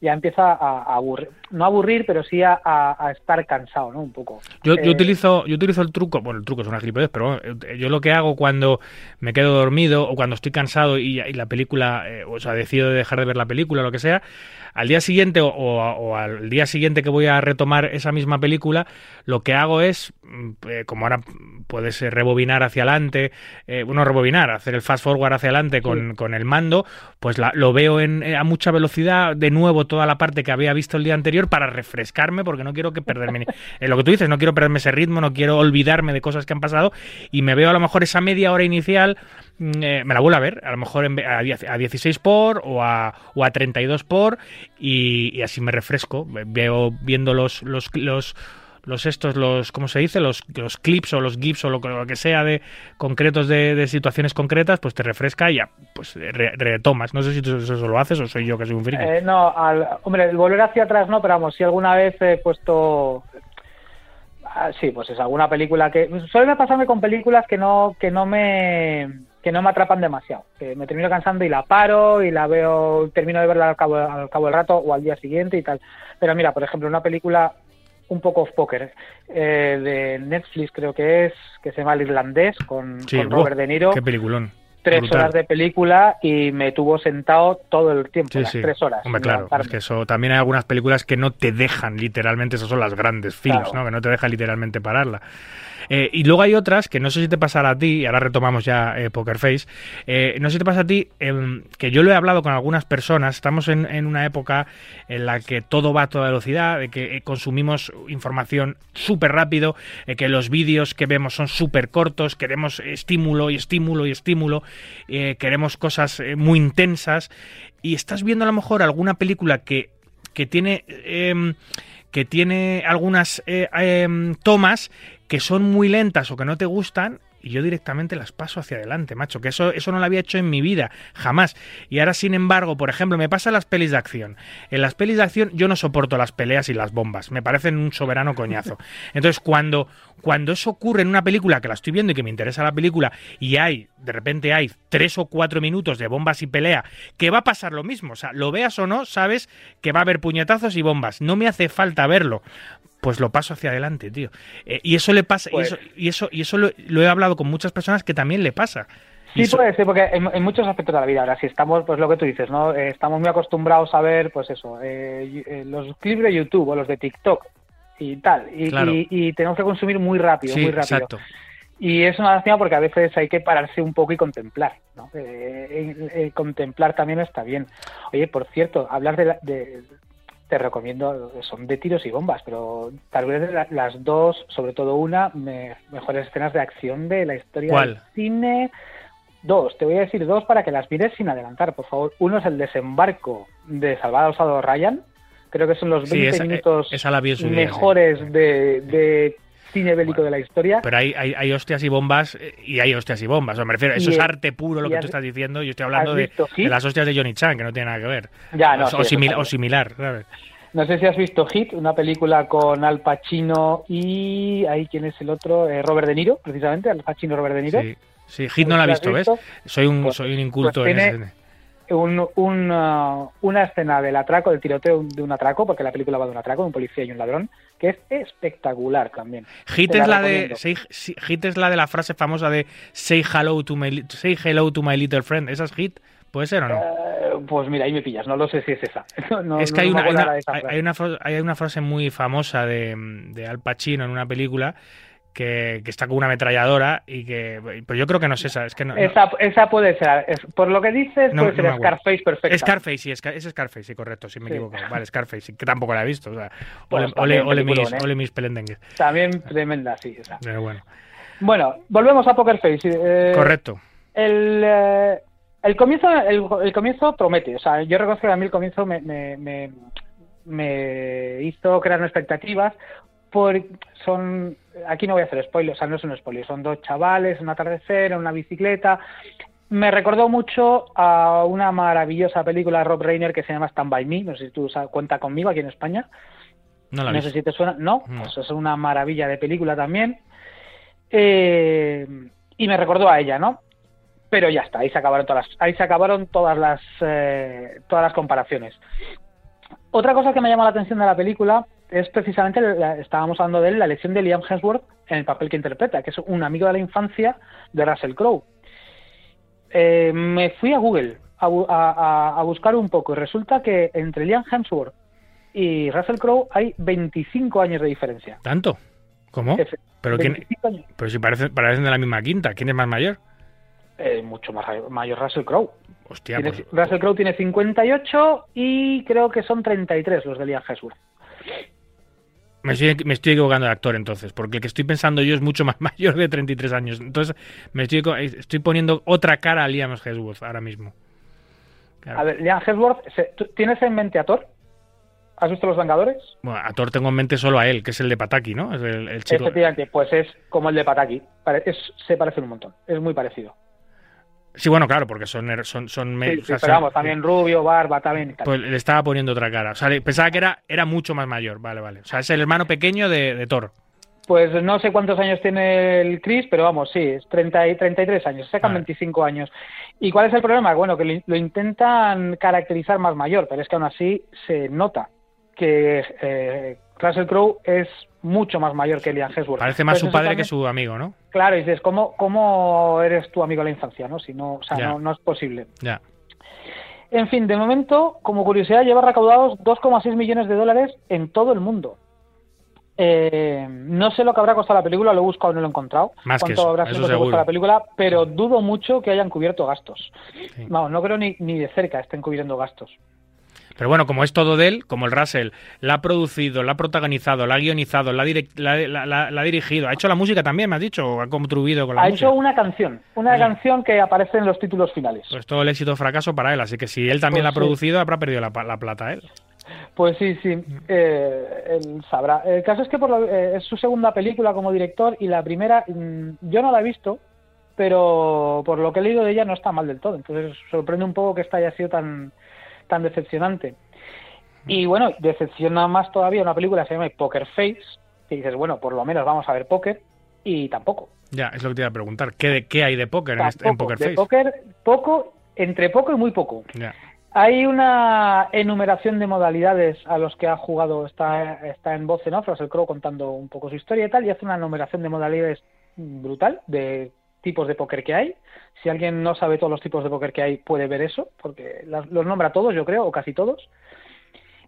ya empieza a, a aburrir, no aburrir, pero sí a, a- a estar cansado, ¿no? Un poco. Yo, Eh, yo utilizo yo utilizo el truco, bueno, el truco es una gilipollez, pero eh, yo lo que hago cuando me quedo dormido o cuando estoy cansado y, y la película, eh, o sea, decido de dejar de ver la película o lo que sea, al día siguiente o, o- o al día siguiente que voy a retomar esa misma película, lo que hago es, mm, eh, como ahora puedes eh, rebobinar hacia adelante, eh, bueno, rebobinar, hacer el fast forward hacia adelante con, con el mando, pues la- lo veo en, eh, a mucha velocidad de nuevo toda la parte que había visto el día anterior para refrescarme porque no quiero que perderme eh, lo que tú dices, no quiero perderme ese ritmo, no quiero olvidarme de cosas que han pasado y me veo a lo mejor esa media hora inicial, mm, eh, me la vuelvo a ver, a lo mejor en a, 10 a 16 por o a, o a 32 por y, así me refresco, veo viendo los, los los estos, los, ¿cómo se dice? Los, los clips o los gifs o lo, que- sea de concretos de, de situaciones concretas, pues te refresca y ya, pues re- retomas. No sé si tú eso lo haces o soy yo que soy un friki. Eh, no, al- hombre, el volver hacia atrás no, pero vamos, si alguna vez he puesto... ah, sí, pues es alguna película que... Suele pasarme con películas que no, que no me que no me atrapan demasiado, que me termino cansando y la paro y la veo, termino de verla al cabo, al cabo del rato o al día siguiente y tal. Pero mira, por ejemplo, una película un poco off poker eh, de Netflix creo que es, que se llama El Irlandés con, Sí, con buah, Robert De Niro Qué peliculón. tres brutal. horas de película y me tuvo sentado todo el tiempo, Sí, las sí. tres horas. Hombre, claro. Es que eso también hay algunas películas que no te dejan literalmente, esas son las grandes films, Claro. ¿no? Que no te dejan literalmente pararla. Eh, y luego hay otras que no sé si te pasará a ti, y ahora retomamos ya eh, Poker Face, eh, no sé si te pasa a ti, em, que yo lo he hablado con algunas personas, estamos en, en una época en la que todo va a toda velocidad, de que eh, consumimos información súper rápido, que los vídeos que vemos son súper cortos, queremos estímulo y estímulo y estímulo, queremos cosas muy intensas, y estás viendo a lo mejor alguna película que, que tiene... que tiene algunas eh, em, tomas que son muy lentas o que no te gustan y yo directamente las paso hacia adelante, macho, que eso, eso no lo había hecho en mi vida, jamás. Y ahora, sin embargo, por ejemplo, me pasa en las pelis de acción. En las pelis de acción yo no soporto las peleas y las bombas, me parecen un soberano coñazo. Entonces, cuando, cuando eso ocurre en una película que la estoy viendo y que me interesa la película y hay, de repente hay tres o cuatro minutos de bombas y pelea, que va a pasar lo mismo, o sea, lo veas o no, sabes que va a haber puñetazos y bombas, no me hace falta verlo pues lo paso hacia adelante, tío. Eh, y eso le pasa, Pues- y eso, y eso, y eso lo, lo he hablado con muchas personas que también le pasa. Sí, eso- puede ser, porque en, en muchos aspectos de la vida, ahora si estamos, pues lo que tú dices, ¿no? Eh, estamos muy acostumbrados a ver, pues eso, eh, eh, los clips de YouTube o los de TikTok y tal, y, Claro. y- y tenemos que consumir muy rápido, sí, muy rápido. exacto. Y es una lástima porque a veces hay que pararse un poco y contemplar, ¿no? Eh, eh, eh, contemplar también está bien. Oye, por cierto, hablar de, la- de- te recomiendo, son de tiros y bombas, pero tal vez las dos, sobre todo una, me- mejores escenas de acción de la historia ¿Cuál? del cine. Dos, te voy a decir dos para que las mires sin adelantar, por favor. Uno es el desembarco de Salvador Alfado Ryan, creo que son los Sí, 20 esa- minutos esa la vi mejores de, de cine bélico de la historia. Pero hay, hay, hay hostias y bombas eh, y hay hostias y bombas. O me refiero, eso Y es arte puro lo que has- tú estás diciendo. Yo estoy hablando ¿has de, las hostias de Johnny Chan, que no tiene nada que ver. Ya, no, o, sí, o simil- similar, ¿sabes? No sé si has visto Hit, una película con Al Pacino y ahí quién es el otro, Eh, Robert De Niro, precisamente, Al Pacino Robert De Niro. Sí, sí, Hit no la he ¿La has visto, ¿ves? Soy un, Pues- soy un inculto pues en tiene- ese. Un, un, uh, una escena del atraco, del tiroteo de un atraco, porque la película va de un atraco, de un policía y un ladrón, que es espectacular también. Hit es la de say, Hit es la de la frase famosa de say hello to my say hello to my little friend. ¿Esa es Hit? ¿Puede ser o no? Eh, pues mira, ahí me pillas, no lo sé si es esa. No, es que no hay, una, hay, una, hay- una hay una frase muy famosa de, de Al Pacino en una película que, que está con una ametralladora y que... Pero yo creo que no es esa. Es que no, no- Esa, puede ser, es- por lo que dices, No- puede ser. Scarface perfecta. Scarface, sí, Scar- es Scarface, sí, correcto, sí me Sí. equivoco. Vale, Scarface, que tampoco la he visto. O sea, Pues ole, ole, también ole mis, peliculón, ¿eh? ole mis pelendengues. También tremenda, sí. esa. Pero bueno, Bueno, volvemos a Poker Face. eh, correcto. El, eh, el comienzo el, el comienzo promete. O sea, yo reconozco que a mí el comienzo me, me, me, me hizo crear expectativas. Por, son aquí no voy a hacer spoilers, o sea, no es un spoiler, son dos chavales, un atardecer, una bicicleta. Me recordó mucho a una maravillosa película de Rob Reiner que se llama Stand By Me, no sé si tú sabes, cuenta conmigo aquí en España. No la sé si te suena. No, No. pues es una maravilla de película también. Eh, y me recordó a ella, ¿no? Pero ya está, ahí se acabaron todas las, ahí se acabaron todas las, eh, todas las comparaciones. Otra cosa que me llama la atención de la película es precisamente, la- estábamos hablando de él, la elección de Liam Hemsworth en el papel que interpreta, que es un amigo de la infancia de Russell Crowe. Eh, me fui a Google a, a- a- buscar un poco y resulta que entre Liam Hemsworth y Russell Crowe hay 25 años de diferencia. ¿Tanto? ¿Cómo? Efe- ¿Pero, quién, 25 años. pero si parecen, parecen de la misma quinta, ¿quién es más mayor? Eh, mucho más mayor Russell Crowe. Hostia, Tiene- pues, Russell Crowe tiene 58 y creo que son 33 los de Liam Hemsworth. me, estoy, me estoy equivocando de actor entonces, porque el que estoy pensando yo es mucho más mayor de 33 años. Entonces me estoy, poniendo otra cara a Liam Hemsworth ahora mismo. Claro. A ver, Liam Hemsworth, se- ¿tú ¿tienes en mente a Thor? ¿Has visto Los Vengadores? Bueno, a Thor tengo en mente solo a él, que es el de Pataki, ¿no? Es el, el chico. Efectivamente, pues es como el de Pataki. Es- se parece un montón, es muy parecido. Sí, bueno, claro, porque son... son, son Sí, o sea, sí, pero son- vamos, también rubio, barba, también. Pues le estaba poniendo otra cara. O sea, pensaba que era, era mucho más mayor. Vale, vale. O sea, es el hermano pequeño de, de Thor. Pues no sé cuántos años tiene el Chris, pero vamos, sí, es 30 y 33 años, sacan Vale. 25 años. ¿Y cuál es el problema? Bueno, que lo, lo intentan caracterizar más mayor, pero es que aún así se nota que eh, Russell Crowe es mucho más mayor que Liam Hemsworth. Parece más su padre también- que su amigo, ¿no? Claro, y dices, ¿cómo, ¿cómo eres tu amigo de la infancia? ¿no? Si no, o sea, no, no es posible. Ya. En fin, de momento, como curiosidad, lleva recaudados 2,6 millones de dólares en todo el mundo. Eh, no sé lo que habrá costado la película, lo he buscado y no lo he encontrado. Más que cuánto eso, habrá sido que seguro. costó la película, pero dudo mucho que hayan cubierto gastos. Sí. Vamos, no creo ni, ni de cerca estén cubriendo gastos. Pero bueno, como es todo de él, como el Russell la ha producido, la ha protagonizado, la ha guionizado, la ha, direct- la, la- la- la ha dirigido, ha hecho la música también, me has dicho, o ha contribuido con la Ha música. hecho una canción, una Sí. canción que aparece en los títulos finales. Pues todo el éxito fracaso para él, así que si él también Pues la ha sí. producido, habrá perdido la, plata él. Pues sí, sí, eh, él sabrá. El caso es que por lo- eh, es su segunda película como director y la primera mm, yo no la he visto, pero por lo que he leído de ella no está mal del todo. Entonces sorprende un poco que esta haya sido tan, tan decepcionante. Y bueno, decepciona más todavía una película que se llama Poker Face, que dices, bueno, por lo menos vamos a ver póker, y tampoco. Ya, es lo que te iba a preguntar. ¿Qué, de, qué hay de póker en, este- en. Poker De Face? póker, poco, entre poco y muy poco. Ya. Hay una enumeración de modalidades a los que ha jugado, está, está en voz en off, el Crow contando un poco su historia y tal, y hace una enumeración de modalidades brutal, de tipos de póker que hay. Si alguien no sabe todos los tipos de póker que hay, puede ver eso, porque los nombra todos, yo creo, o casi todos.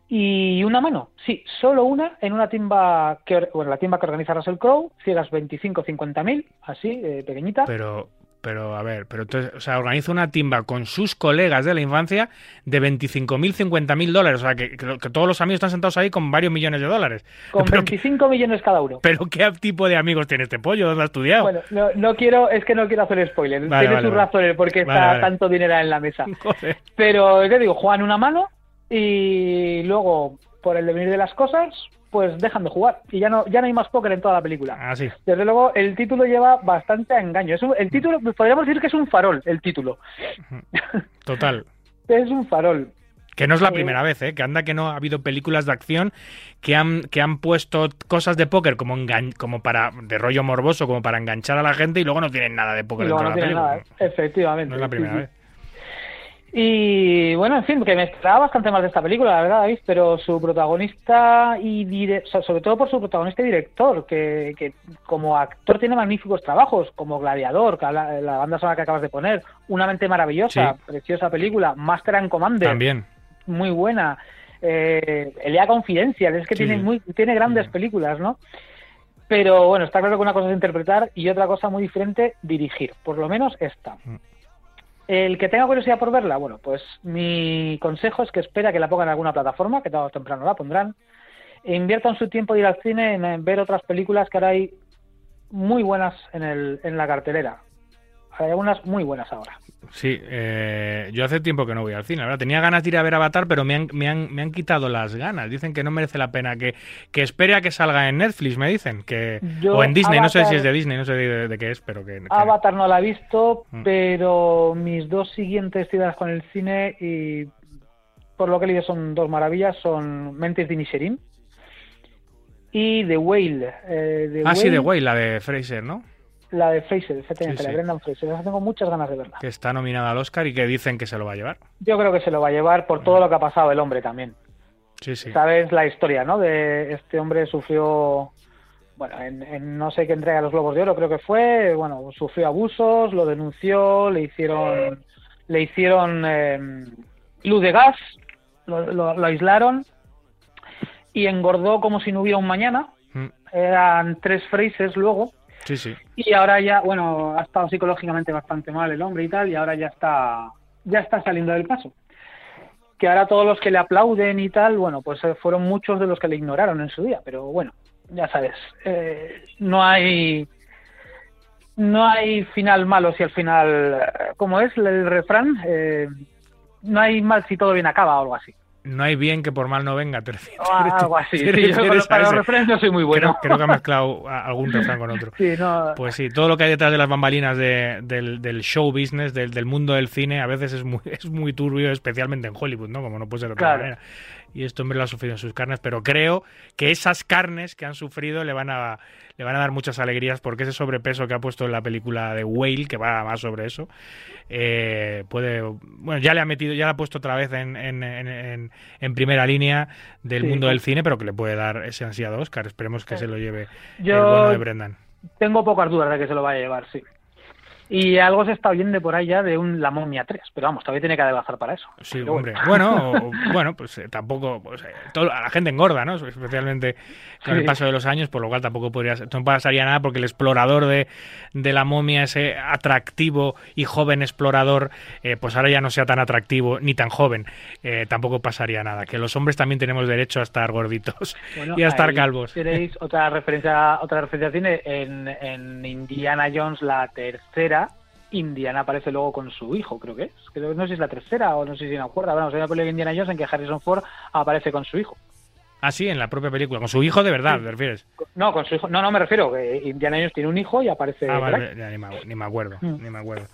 Y una mano, sí, solo una en una timba que, bueno, la timba que organiza Russell Crowe, ciegas 25-50 mil, así, eh, pequeñita. Pero, pero, a ver, pero entonces, o sea, organiza una timba con sus colegas de la infancia de 25.000, 50.000 dólares. O sea, que, que- que todos los amigos están sentados ahí con varios millones de dólares. con pero, que- 25 millones cada uno. pero ¿qué tipo de amigos tiene este pollo? ¿Dónde ha estudiado? Bueno, no, no quiero, es que no quiero hacer spoiler. Vale, Tiene vale, sus vale. razones porque está tanto dinero en la mesa. Joder. Pero, ¿qué digo? Juegan una mano y luego, por el devenir de las cosas, pues dejan de jugar. Y ya no, ya no hay más póker en toda la película. Ah, sí. Desde luego, el título lleva bastante a engaño. Es un- el título, podríamos decir que es un farol, el título. Total. es un farol. Que no es la Eh, primera vez, ¿eh? Que anda que no ha habido películas de acción que han, que han puesto cosas de póker como, engan- como para de rollo morboso, como para enganchar a la gente y luego no tienen nada de póker dentro no de la película. nada, efectivamente. No es la sí, primera sí. vez. Y bueno, en fin, que me esperaba bastante más de esta película, la verdad, David, pero su protagonista y dire- o sea, sobre todo por su protagonista y director, que, que como actor tiene magníficos trabajos, como Gladiador, que la, la banda sonora que acabas de poner, Una mente maravillosa, Sí. preciosa película, Master and Commander, También. muy buena, eh, Elea Confidencial, es que Sí, tiene, muy, tiene grandes Mm. películas, ¿no? Pero bueno, está claro que una cosa es interpretar y otra cosa muy diferente, dirigir, por lo menos esta. El que tenga curiosidad por verla, bueno, pues mi consejo es que espera que la pongan en alguna plataforma, que tarde o temprano la pondrán, e inviertan su tiempo de ir al cine en, en ver otras películas que ahora hay muy buenas en, el, en la cartelera. Hay algunas muy buenas ahora. Sí, eh, yo hace tiempo que no voy al cine, la verdad. Tenía ganas de ir a ver Avatar, pero me han, me han, me han quitado las ganas. Dicen que no merece la pena, que, que espere a que salga en Netflix, me dicen. que Yo, O en Disney, no sé si es de Disney, no sé de, de qué es, pero que... que- Avatar no la he visto, Mm. pero mis dos siguientes citas con el cine y por lo que he leído son dos maravillas, son Mentes de Inisherin y The Whale. eh, The Ah, sí, de Whale, la de Fraser, ¿no? La de Fraser, efectivamente, Sí, la de Brendan Fraser. Esa tengo muchas ganas de verla. Que está nominada al Oscar y que dicen que se lo va a llevar. Yo creo que se lo va a llevar por todo lo que ha pasado el hombre también. Sí, sí. Sabes la historia, ¿no? De este hombre sufrió, bueno, en, en no sé qué entrega de los Globos de Oro creo que fue, bueno, sufrió abusos, lo denunció, le hicieron, le hicieron eh, luz de gas, lo, lo- lo aislaron y engordó como si no hubiera un mañana. Mm, Eran tres Frasers luego Sí, sí. y ahora ya, bueno, ha estado psicológicamente bastante mal el hombre y tal, y ahora ya está, ya está saliendo del paso. Que ahora todos los que le aplauden y tal, bueno, pues eh, fueron muchos de los que le ignoraron en su día, pero bueno, ya sabes, eh, no hay, no hay final malo si al final, eh, como es el refrán, eh, no hay mal si todo bien acaba o algo así. No hay bien que por mal no venga. te refi- O algo así. te Sí, yo con refieres los, para no soy muy bueno. Creo, creo que ha mezclado algún refrán con otro. Sí, no, Pues sí, todo lo que hay detrás de las bambalinas de- del, del show business, del, del mundo del cine, a veces es muy, es muy turbio, especialmente en Hollywood, ¿no? Como no puede ser de otra Claro. manera. Y este hombre lo ha sufrido en sus carnes, pero creo que esas carnes que han sufrido le van a, le van a dar muchas alegrías porque ese sobrepeso que ha puesto en la película de Whale, que va más sobre eso, eh, puede, bueno, ya le ha metido, ya le ha puesto otra vez en, en, en- en- en primera línea del Sí. mundo del cine, pero que le puede dar ese ansiado Oscar. Esperemos que se lo lleve Yo- el bueno de Brendan. tengo pocas dudas de que se lo vaya a llevar, sí. Y algo se está oyendo por ahí ya de un La Momia 3, pero vamos, todavía tiene que adelgazar para eso. Sí, Pero hombre. Bueno, o- bueno, pues eh, tampoco. Pues, eh, todo- a la gente engorda, ¿no? Especialmente con el paso de los años, por lo cual tampoco podría no pasaría nada porque el explorador de, de la momia, ese atractivo y joven explorador, eh, pues ahora ya no sea tan atractivo ni tan joven. Eh, tampoco pasaría nada. Que los hombres también tenemos derecho a estar gorditos Bueno, y a estar calvos. Tenéis otra referencia, otra referencia tiene en, en Indiana Jones la tercera. Indiana aparece luego con su hijo, creo que es. Creo no sé si es la tercera o no sé si me acuerdo. Bueno, hay una película de Indiana Jones en que Harrison Ford aparece con su hijo. Ah, sí, en la propia película. Con su hijo de verdad, ¿te refieres? No, con su hijo. No, no me refiero. que Indiana Jones tiene un hijo y aparece. Ah, vale, ni, me, ni me acuerdo, Mm. ni me acuerdo.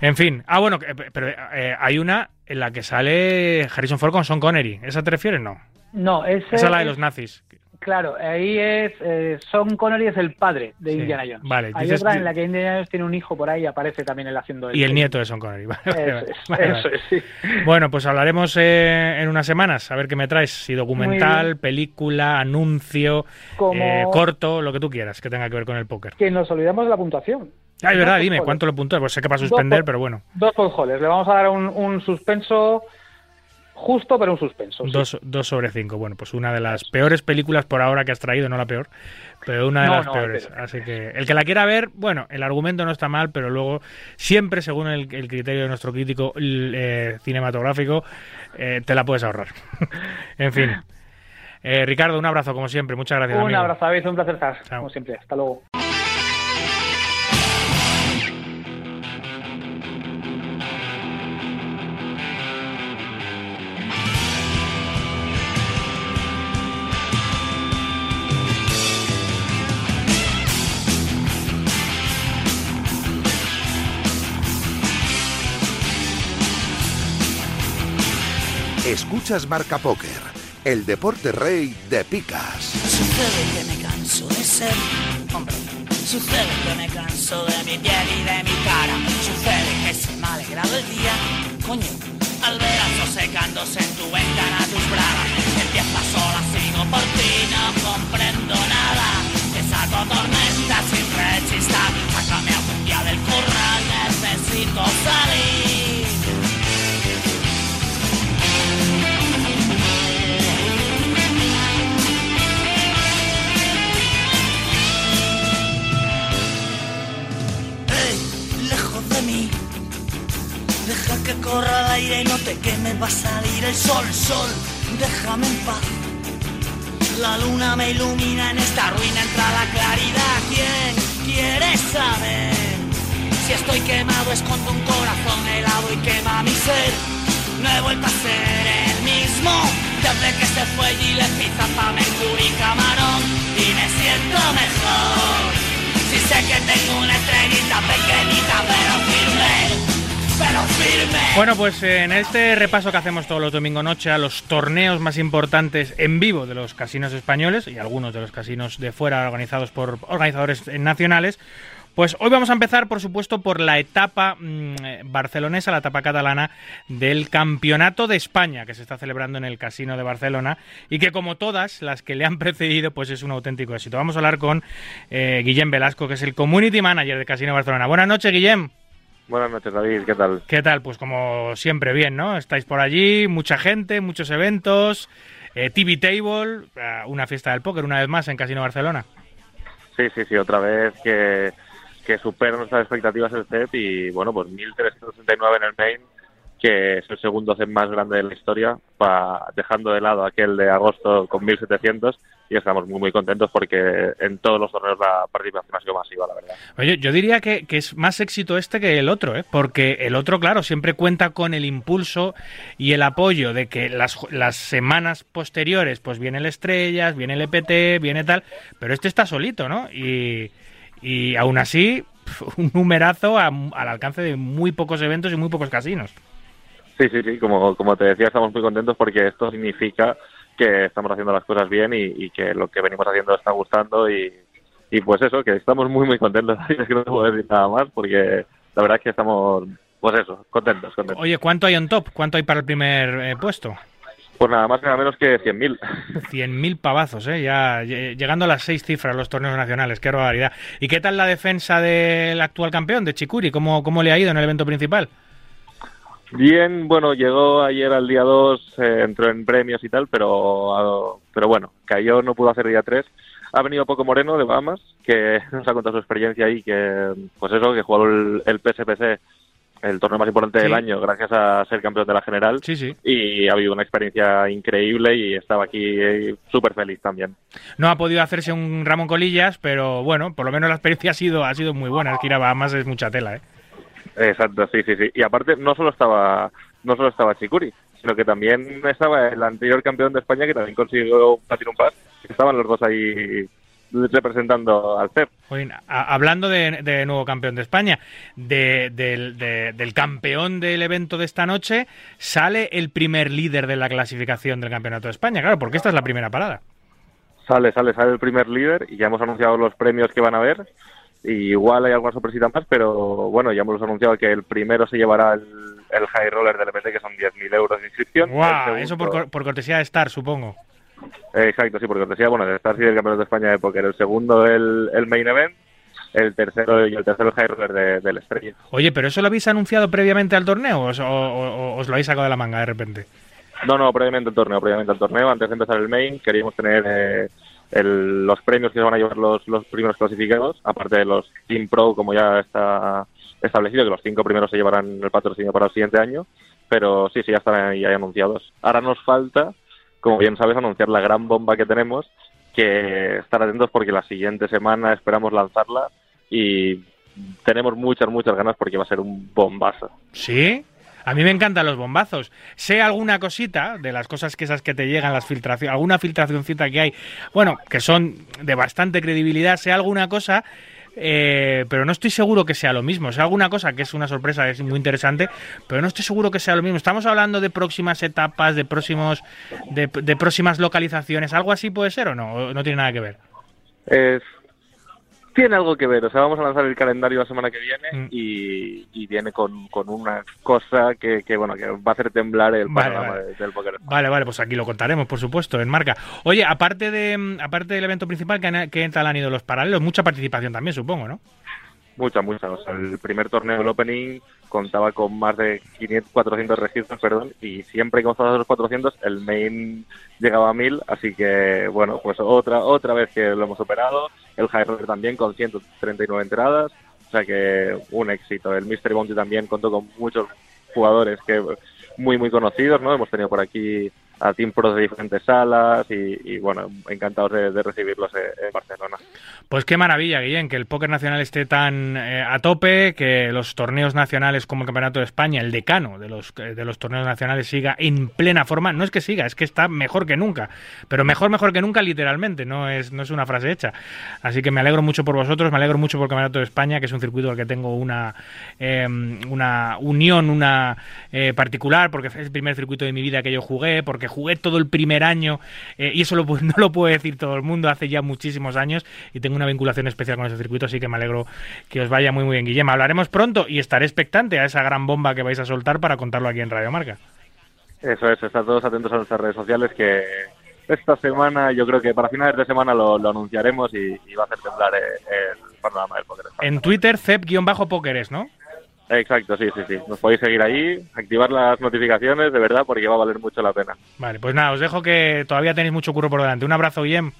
En fin, ah, bueno, pero eh, hay una en la que sale Harrison Ford con Sean Connery. ¿Esa te refieres? No. No, ese Esa es la de los nazis. Claro, ahí es. Eh, Sean Connery es el padre de Sí, Indiana Jones. vale, Hay dices- otra en la que Indiana Jones tiene un hijo por ahí y aparece también él haciendo Y el nieto de Sean Connery. Vale, Eso es, vale, eso vale. es, sí. Bueno, pues hablaremos eh, en unas semanas. A ver qué me traes. Si documental, película, anuncio, Como- eh, corto, lo que tú quieras que tenga que ver con el póker. Que nos olvidamos de la puntuación. Ah, es verdad, dime. ¿cuánto lo puntúas? Pues sé que va a suspender, por- pero bueno. Dos podjoles. Le vamos a dar un, un suspenso justo, pero un suspenso. sí. Dos, dos sobre cinco. Bueno, pues una de las peores películas por ahora que has traído, no la peor, pero una de No, las no, peores. pero- Así que el que la quiera ver, bueno, el argumento no está mal, pero luego, siempre según el, el criterio de nuestro crítico eh, cinematográfico, eh, te la puedes ahorrar. en fin. Eh, Ricardo, un abrazo como siempre. Muchas gracias. Un amigo. abrazo, David. Un placer estar, como siempre. Hasta luego. Escuchas Marca Póker, el deporte rey de picas. Sucede que me canso de ser hombre. Sucede que me canso de mi piel y de mi cara. Sucede que se me ha alegrado el día. Coño, al ver al sol secándose en tu ventana tus bragas. Empieza sola, sigo por ti, no comprendo nada. Te saco tormenta sin rechistar. Sácame algún día del corral, necesito salir. Que corra el aire y no te queme, va a salir el sol, sol. Déjame en paz. La luna me ilumina en esta ruina, entra la claridad. ¿Quién quiere saber? Si estoy quemado, escondo un corazón helado y quema mi ser. No he vuelto a ser el mismo desde que se fue Gilles Pizza pa' Mercury Camarón y me siento mejor. Si sé que tengo una estrellita pequeñita pero firme. Bueno, pues en este repaso que hacemos todos los domingos noche a los torneos más importantes en vivo de los casinos españoles y algunos de los casinos de fuera organizados por organizadores nacionales, pues hoy vamos a empezar, por supuesto, por la etapa mm, barcelonesa, la etapa catalana del Campeonato de España que se está celebrando en el Casino de Barcelona y que, como todas las que le han precedido, pues es un auténtico éxito. Vamos a hablar con eh, Guillem Velasco, que es el Community Manager del Casino de Barcelona. Buenas noches, Guillem. Buenas noches, David, ¿qué tal? ¿Qué tal? Pues como siempre, bien, ¿no? Estáis por allí, mucha gente, muchos eventos, eh, TV Table, eh, una fiesta del póker una vez más en Casino Barcelona. Sí, sí, sí, otra vez que, que supera nuestras expectativas el CEP y bueno, pues 1369 en el main, que es el segundo CEP más grande de la historia, pa- dejando de lado aquel de agosto con 1700 y estamos muy muy contentos porque en todos los torneos la participación ha sido masiva, la verdad. Oye, yo diría que, que es más éxito este que el otro, ¿eh? Porque el otro, claro, siempre cuenta con el impulso y el apoyo de que las, las semanas posteriores, pues viene el Estrellas, viene el EPT, viene tal, pero este está solito, ¿no? Y, y aún así, un numerazo a- al alcance de muy pocos eventos y muy pocos casinos. Sí, sí, sí, como, como te decía, estamos muy contentos porque esto significa que estamos haciendo las cosas bien y, y que lo que venimos haciendo está gustando y, y pues eso, que estamos muy, muy contentos. Es que no puedo decir nada más porque la verdad es que estamos, pues eso, contentos, contentos. Oye, ¿cuánto hay on top? ¿Cuánto hay para el primer eh, puesto? Pues nada más nada menos que 100.000. 100.000 pavazos, ¿eh? Ya llegando a las seis cifras los torneos nacionales, qué barbaridad. ¿Y qué tal la defensa del actual campeón, de Chikuri? ¿Cómo, cómo le ha ido en el evento principal? Bien, bueno, llegó ayer al día 2, eh, entró en premios y tal, pero, pero bueno, cayó, no pudo hacer día 3. Ha venido Poco Moreno de Bahamas, que nos ha contado su experiencia ahí, que pues eso, que jugó el, el PSPC el torneo más importante del año gracias a ser campeón de la general. Sí, sí. Y ha habido una experiencia increíble y estaba aquí eh, súper feliz también. No ha podido hacerse un Ramón Colillas, pero bueno, por lo menos la experiencia ha sido, ha sido muy buena. Es que ir a Bahamas es mucha tela, ¿eh? Exacto, sí, sí, sí. Y aparte, no solo estaba, no solo estaba Chicuri, sino que también estaba el anterior campeón de España que también consiguió Platinum Pass. Estaban los dos ahí representando al CEP. hablando de, nuevo campeón de España, del campeón del evento de esta noche, sale el primer líder de la clasificación del Campeonato de España, claro, porque esta es la primera parada. Sale, sale, sale el primer líder y ya hemos anunciado los premios que van a haber. Y igual hay alguna sorpresita más, pero bueno, ya hemos anunciado que el primero se llevará el, High Roller del EPT, que son 10.000 euros de inscripción. Eso por, por cortesía de Star, supongo. Exacto, sí, porque os decía, bueno, de estar sí el campeonato de España de póker, el segundo el, el main event, el tercero y el tercero el high roller del Estrella. Oye, pero eso lo habéis anunciado previamente al torneo o, os lo habéis sacado de la manga de repente? No, no, previamente al torneo, previamente al torneo, antes de empezar el main queríamos tener eh, los premios que se van a llevar los, los primeros clasificados, aparte de los Team Pro, como ya está establecido, que los cinco primeros se llevarán el patrocinio para el siguiente año, pero sí, sí, ya están ahí anunciados. Ahora nos falta como bien sabes, anunciar la gran bomba que tenemos, que estar atentos porque la siguiente semana esperamos lanzarla y tenemos muchas, muchas ganas porque va a ser un bombazo. ¿Sí? A mí me encantan los bombazos. Sé alguna cosita de las cosas que esas que te llegan, las filtraciones, alguna filtracióncita que hay, bueno, que son de bastante credibilidad, sé alguna cosa eh, pero no estoy seguro que sea lo mismo. sea, alguna cosa que es una sorpresa, es muy interesante, pero no estoy seguro que sea lo mismo. Estamos hablando de próximas etapas, de próximos, de, próximas localizaciones. ¿Algo así puede ser o no? no tiene nada que ver? Es tiene algo que ver. O sea, vamos a lanzar el calendario la semana que viene mm. y, viene con, una cosa que, bueno, que va a hacer temblar el panorama del póker. Vale, vale, pues aquí lo contaremos, por supuesto, en marca. Oye, aparte de aparte del evento principal, ¿qué, tal han ido los paralelos? Mucha participación también, supongo, ¿no? Mucha, mucha. O sea, el primer torneo del Opening contaba con más de 500, 400 registros, perdón, y siempre que pasado los 400, el main llegaba a 1000, así que, bueno, pues otra otra vez que lo hemos superado. El High también con 139 entradas, o sea que un éxito. El Mystery Bounty también contó con muchos jugadores que muy, muy conocidos, ¿no? Hemos tenido por aquí a Pro de diferentes salas y, bueno, encantados de, recibirlos en Barcelona. Pues qué maravilla, Guillén, que el póker nacional esté tan eh, a tope, que los torneos nacionales como el Campeonato de España, el decano de los, de los torneos nacionales siga en plena forma. No es que siga, es que está mejor que nunca, pero mejor, mejor que nunca literalmente, no es, no es una frase hecha. Así que me alegro mucho por vosotros, me alegro mucho por el Campeonato de España, que es un circuito al que tengo una, em, una unión, una eh, particular, porque es el primer circuito de mi vida que yo jugué, porque jugué todo el primer año eh, y eso no lo puede decir todo el mundo hace ya muchísimos años y tengo una vinculación especial con ese circuito, así que me alegro que os vaya muy muy bien, Guillem. Hablaremos pronto y estaré expectante a esa gran bomba que vais a soltar para contarlo aquí en Radio Marca. Eso es, estad todos atentos a nuestras redes sociales que esta semana, yo creo que para finales de semana lo, anunciaremos y, va a hacer temblar el, panorama del póker. En Twitter, cep-pókeres, ¿no? Exacto, sí, sí, sí. Nos podéis seguir ahí, activar las notificaciones, de verdad, porque va a valer mucho la pena. Vale, pues nada, os dejo que todavía tenéis mucho curro por delante. Un abrazo, Guillem.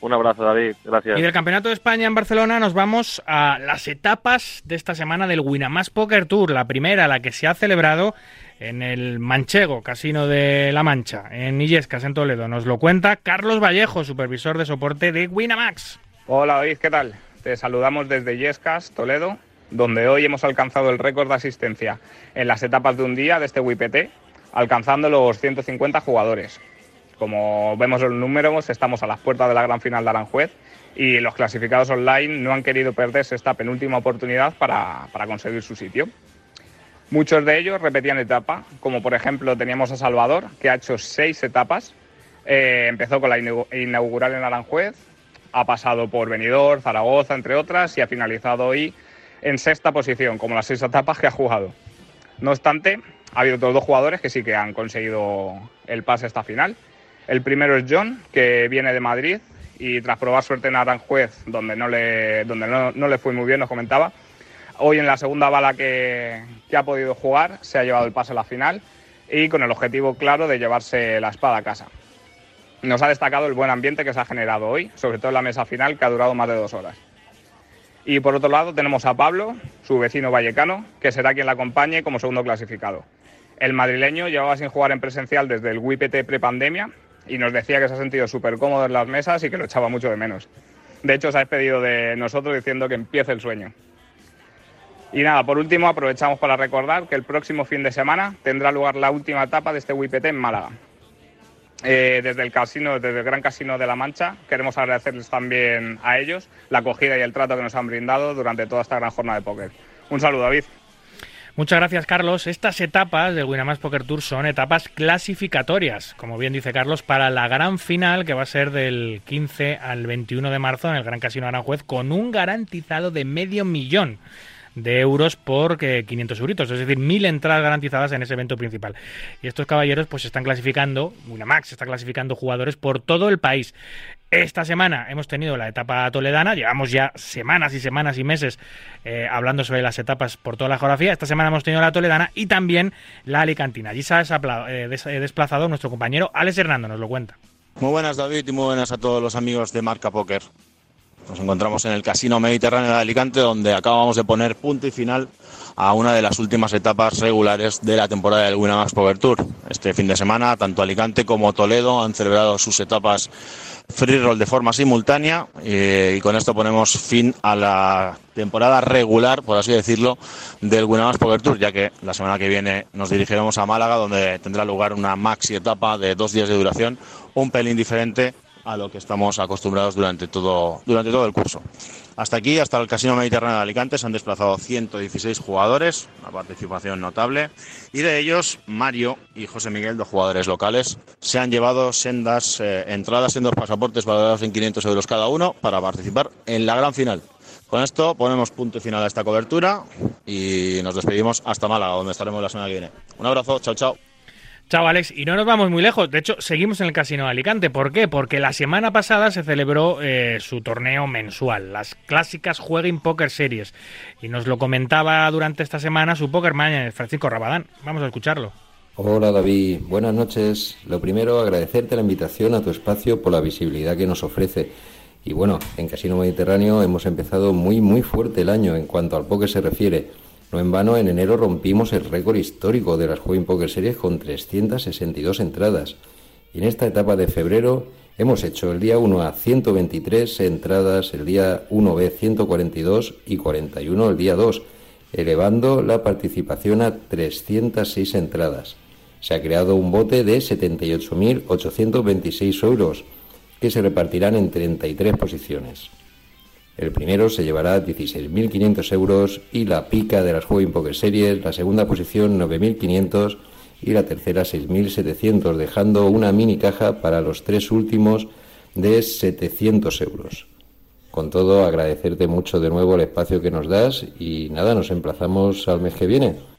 Un abrazo, David. Gracias. Y del Campeonato de España en Barcelona nos vamos a las etapas de esta semana del Winamax Poker Tour. La primera, la que se ha celebrado en el Manchego, Casino de La Mancha, en Illescas, en Toledo. Nos lo cuenta Carlos Vallejo, supervisor de soporte de Winamax. Hola, David, ¿qué tal? Te saludamos desde Illescas, Toledo donde hoy hemos alcanzado el récord de asistencia en las etapas de un día de este WIPT, alcanzando los 150 jugadores. Como vemos los números, estamos a las puertas de la gran final de Aranjuez y los clasificados online no han querido perderse esta penúltima oportunidad para, conseguir su sitio. Muchos de ellos repetían etapa, como por ejemplo teníamos a Salvador, que ha hecho seis etapas. Eh, empezó con la inaugural en Aranjuez, ha pasado por Benidorm, Zaragoza, entre otras, y ha finalizado hoy en sexta posición, como las seis etapas que ha jugado. No obstante, ha habido otros dos jugadores que sí que han conseguido el pase a esta final. El primero es John, que viene de Madrid y tras probar suerte en Aranjuez, donde no le, donde no, le fue muy bien, nos comentaba, hoy en la segunda bala que, que ha podido jugar se ha llevado el pase a la final y con el objetivo claro de llevarse la espada a casa. Nos ha destacado el buen ambiente que se ha generado hoy, sobre todo en la mesa final que ha durado más de dos horas. Y por otro lado tenemos a Pablo, su vecino vallecano, que será quien la acompañe como segundo clasificado. El madrileño llevaba sin jugar en presencial desde el WIPT prepandemia y nos decía que se ha sentido súper cómodo en las mesas y que lo echaba mucho de menos. De hecho, se ha despedido de nosotros diciendo que empiece el sueño. Y nada, por último, aprovechamos para recordar que el próximo fin de semana tendrá lugar la última etapa de este WIPT en Málaga. Eh, desde el casino, desde el Gran Casino de la Mancha, queremos agradecerles también a ellos la acogida y el trato que nos han brindado durante toda esta gran jornada de póker. Un saludo, David. Muchas gracias, Carlos. Estas etapas del Winamax Poker Tour son etapas clasificatorias, como bien dice Carlos, para la gran final que va a ser del 15 al 21 de marzo en el Gran Casino Aranjuez con un garantizado de medio millón de euros por eh, 500 euritos, es decir, mil entradas garantizadas en ese evento principal. Y estos caballeros pues están clasificando, Winamax está clasificando jugadores por todo el país. Esta semana hemos tenido la etapa toledana, llevamos ya semanas y semanas y meses eh, hablando sobre las etapas por toda la geografía. Esta semana hemos tenido la toledana y también la alicantina. Allí se ha eh, eh, desplazado nuestro compañero Alex Hernando, nos lo cuenta. Muy buenas David y muy buenas a todos los amigos de Marca Póker. Nos encontramos en el Casino Mediterráneo de Alicante donde acabamos de poner punto y final a una de las últimas etapas regulares de la temporada del Winamax Poker Tour. Este fin de semana tanto Alicante como Toledo han celebrado sus etapas free roll de forma simultánea eh, y con esto ponemos fin a la temporada regular, por así decirlo, del Winamax Poker Tour, ya que la semana que viene nos dirigiremos a Málaga donde tendrá lugar una maxi etapa de dos días de duración, un pelín diferente a lo que estamos acostumbrados durante todo, durante todo el curso. Hasta aquí, hasta el Casino Mediterráneo de Alicante, se han desplazado 116 jugadores, una participación notable, y de ellos Mario y José Miguel, dos jugadores locales, se han llevado sendas eh, entradas, sendos pasaportes valorados en 500 euros cada uno para participar en la gran final. Con esto ponemos punto final a esta cobertura y nos despedimos hasta Málaga, donde estaremos la semana que viene. Un abrazo, chao, chao. Chao, Alex. Y no nos vamos muy lejos. De hecho, seguimos en el Casino de Alicante. ¿Por qué? Porque la semana pasada se celebró eh, su torneo mensual, las clásicas Jueguin Poker Series. Y nos lo comentaba durante esta semana su poker manager, Francisco Rabadán. Vamos a escucharlo. Hola David, buenas noches. Lo primero, agradecerte la invitación a tu espacio por la visibilidad que nos ofrece. Y bueno, en Casino Mediterráneo hemos empezado muy muy fuerte el año en cuanto al póker se refiere. No en vano, en enero rompimos el récord histórico de las Juegin Poker Series con 362 entradas. Y en esta etapa de febrero hemos hecho el día 1 a 123 entradas, el día 1B 142 y 41 el día 2, elevando la participación a 306 entradas. Se ha creado un bote de 78.826 euros que se repartirán en 33 posiciones. El primero se llevará 16.500 euros y la pica de las Juegin Poker Series, la segunda posición 9.500 y la tercera 6.700, dejando una mini caja para los tres últimos de 700 euros. Con todo, agradecerte mucho de nuevo el espacio que nos das y nada, nos emplazamos al mes que viene.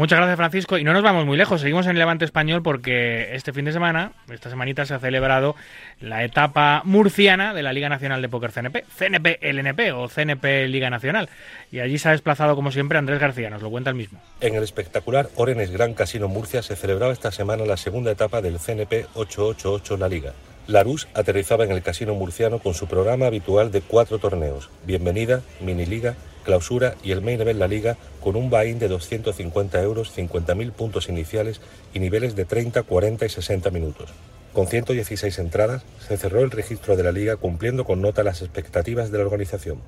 Muchas gracias, Francisco. Y no nos vamos muy lejos. Seguimos en el Levante Español porque este fin de semana, esta semanita, se ha celebrado la etapa murciana de la Liga Nacional de Póker CNP. CNP LNP o CNP Liga Nacional. Y allí se ha desplazado, como siempre, Andrés García. Nos lo cuenta el mismo. En el espectacular Orenes Gran Casino Murcia se celebraba esta semana la segunda etapa del CNP 888 La Liga. Larus aterrizaba en el casino murciano con su programa habitual de cuatro torneos, Bienvenida, Mini Liga, Clausura y el Main Event La Liga con un buy-in de 250 euros, 50.000 puntos iniciales y niveles de 30, 40 y 60 minutos. Con 116 entradas, se cerró el registro de la liga cumpliendo con nota las expectativas de la organización.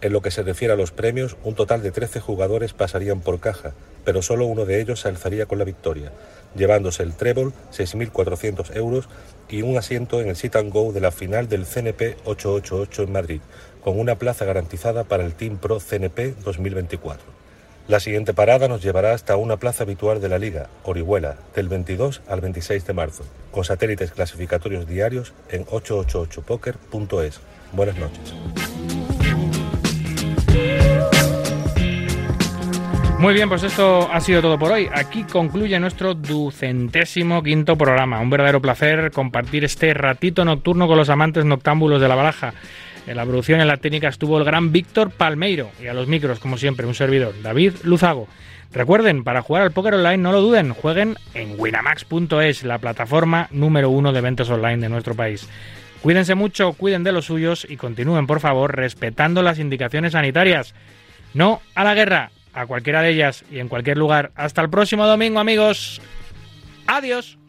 En lo que se refiere a los premios, un total de 13 jugadores pasarían por caja, pero solo uno de ellos se alzaría con la victoria, llevándose el trébol, 6.400 euros, y un asiento en el sit and go de la final del CNP 888 en Madrid, con una plaza garantizada para el Team Pro CNP 2024. La siguiente parada nos llevará hasta una plaza habitual de la liga, Orihuela, del 22 al 26 de marzo, con satélites clasificatorios diarios en 888poker.es. Buenas noches. Muy bien, pues esto ha sido todo por hoy. Aquí concluye nuestro ducentésimo quinto programa. Un verdadero placer compartir este ratito nocturno con los amantes noctámbulos de la baraja. En la producción en la técnica estuvo el gran Víctor Palmeiro y a los micros, como siempre, un servidor, David Luzago. Recuerden, para jugar al póker online no lo duden, jueguen en winamax.es, la plataforma número uno de eventos online de nuestro país. Cuídense mucho, cuiden de los suyos y continúen, por favor, respetando las indicaciones sanitarias. No a la guerra, a cualquiera de ellas y en cualquier lugar. Hasta el próximo domingo, amigos. Adiós.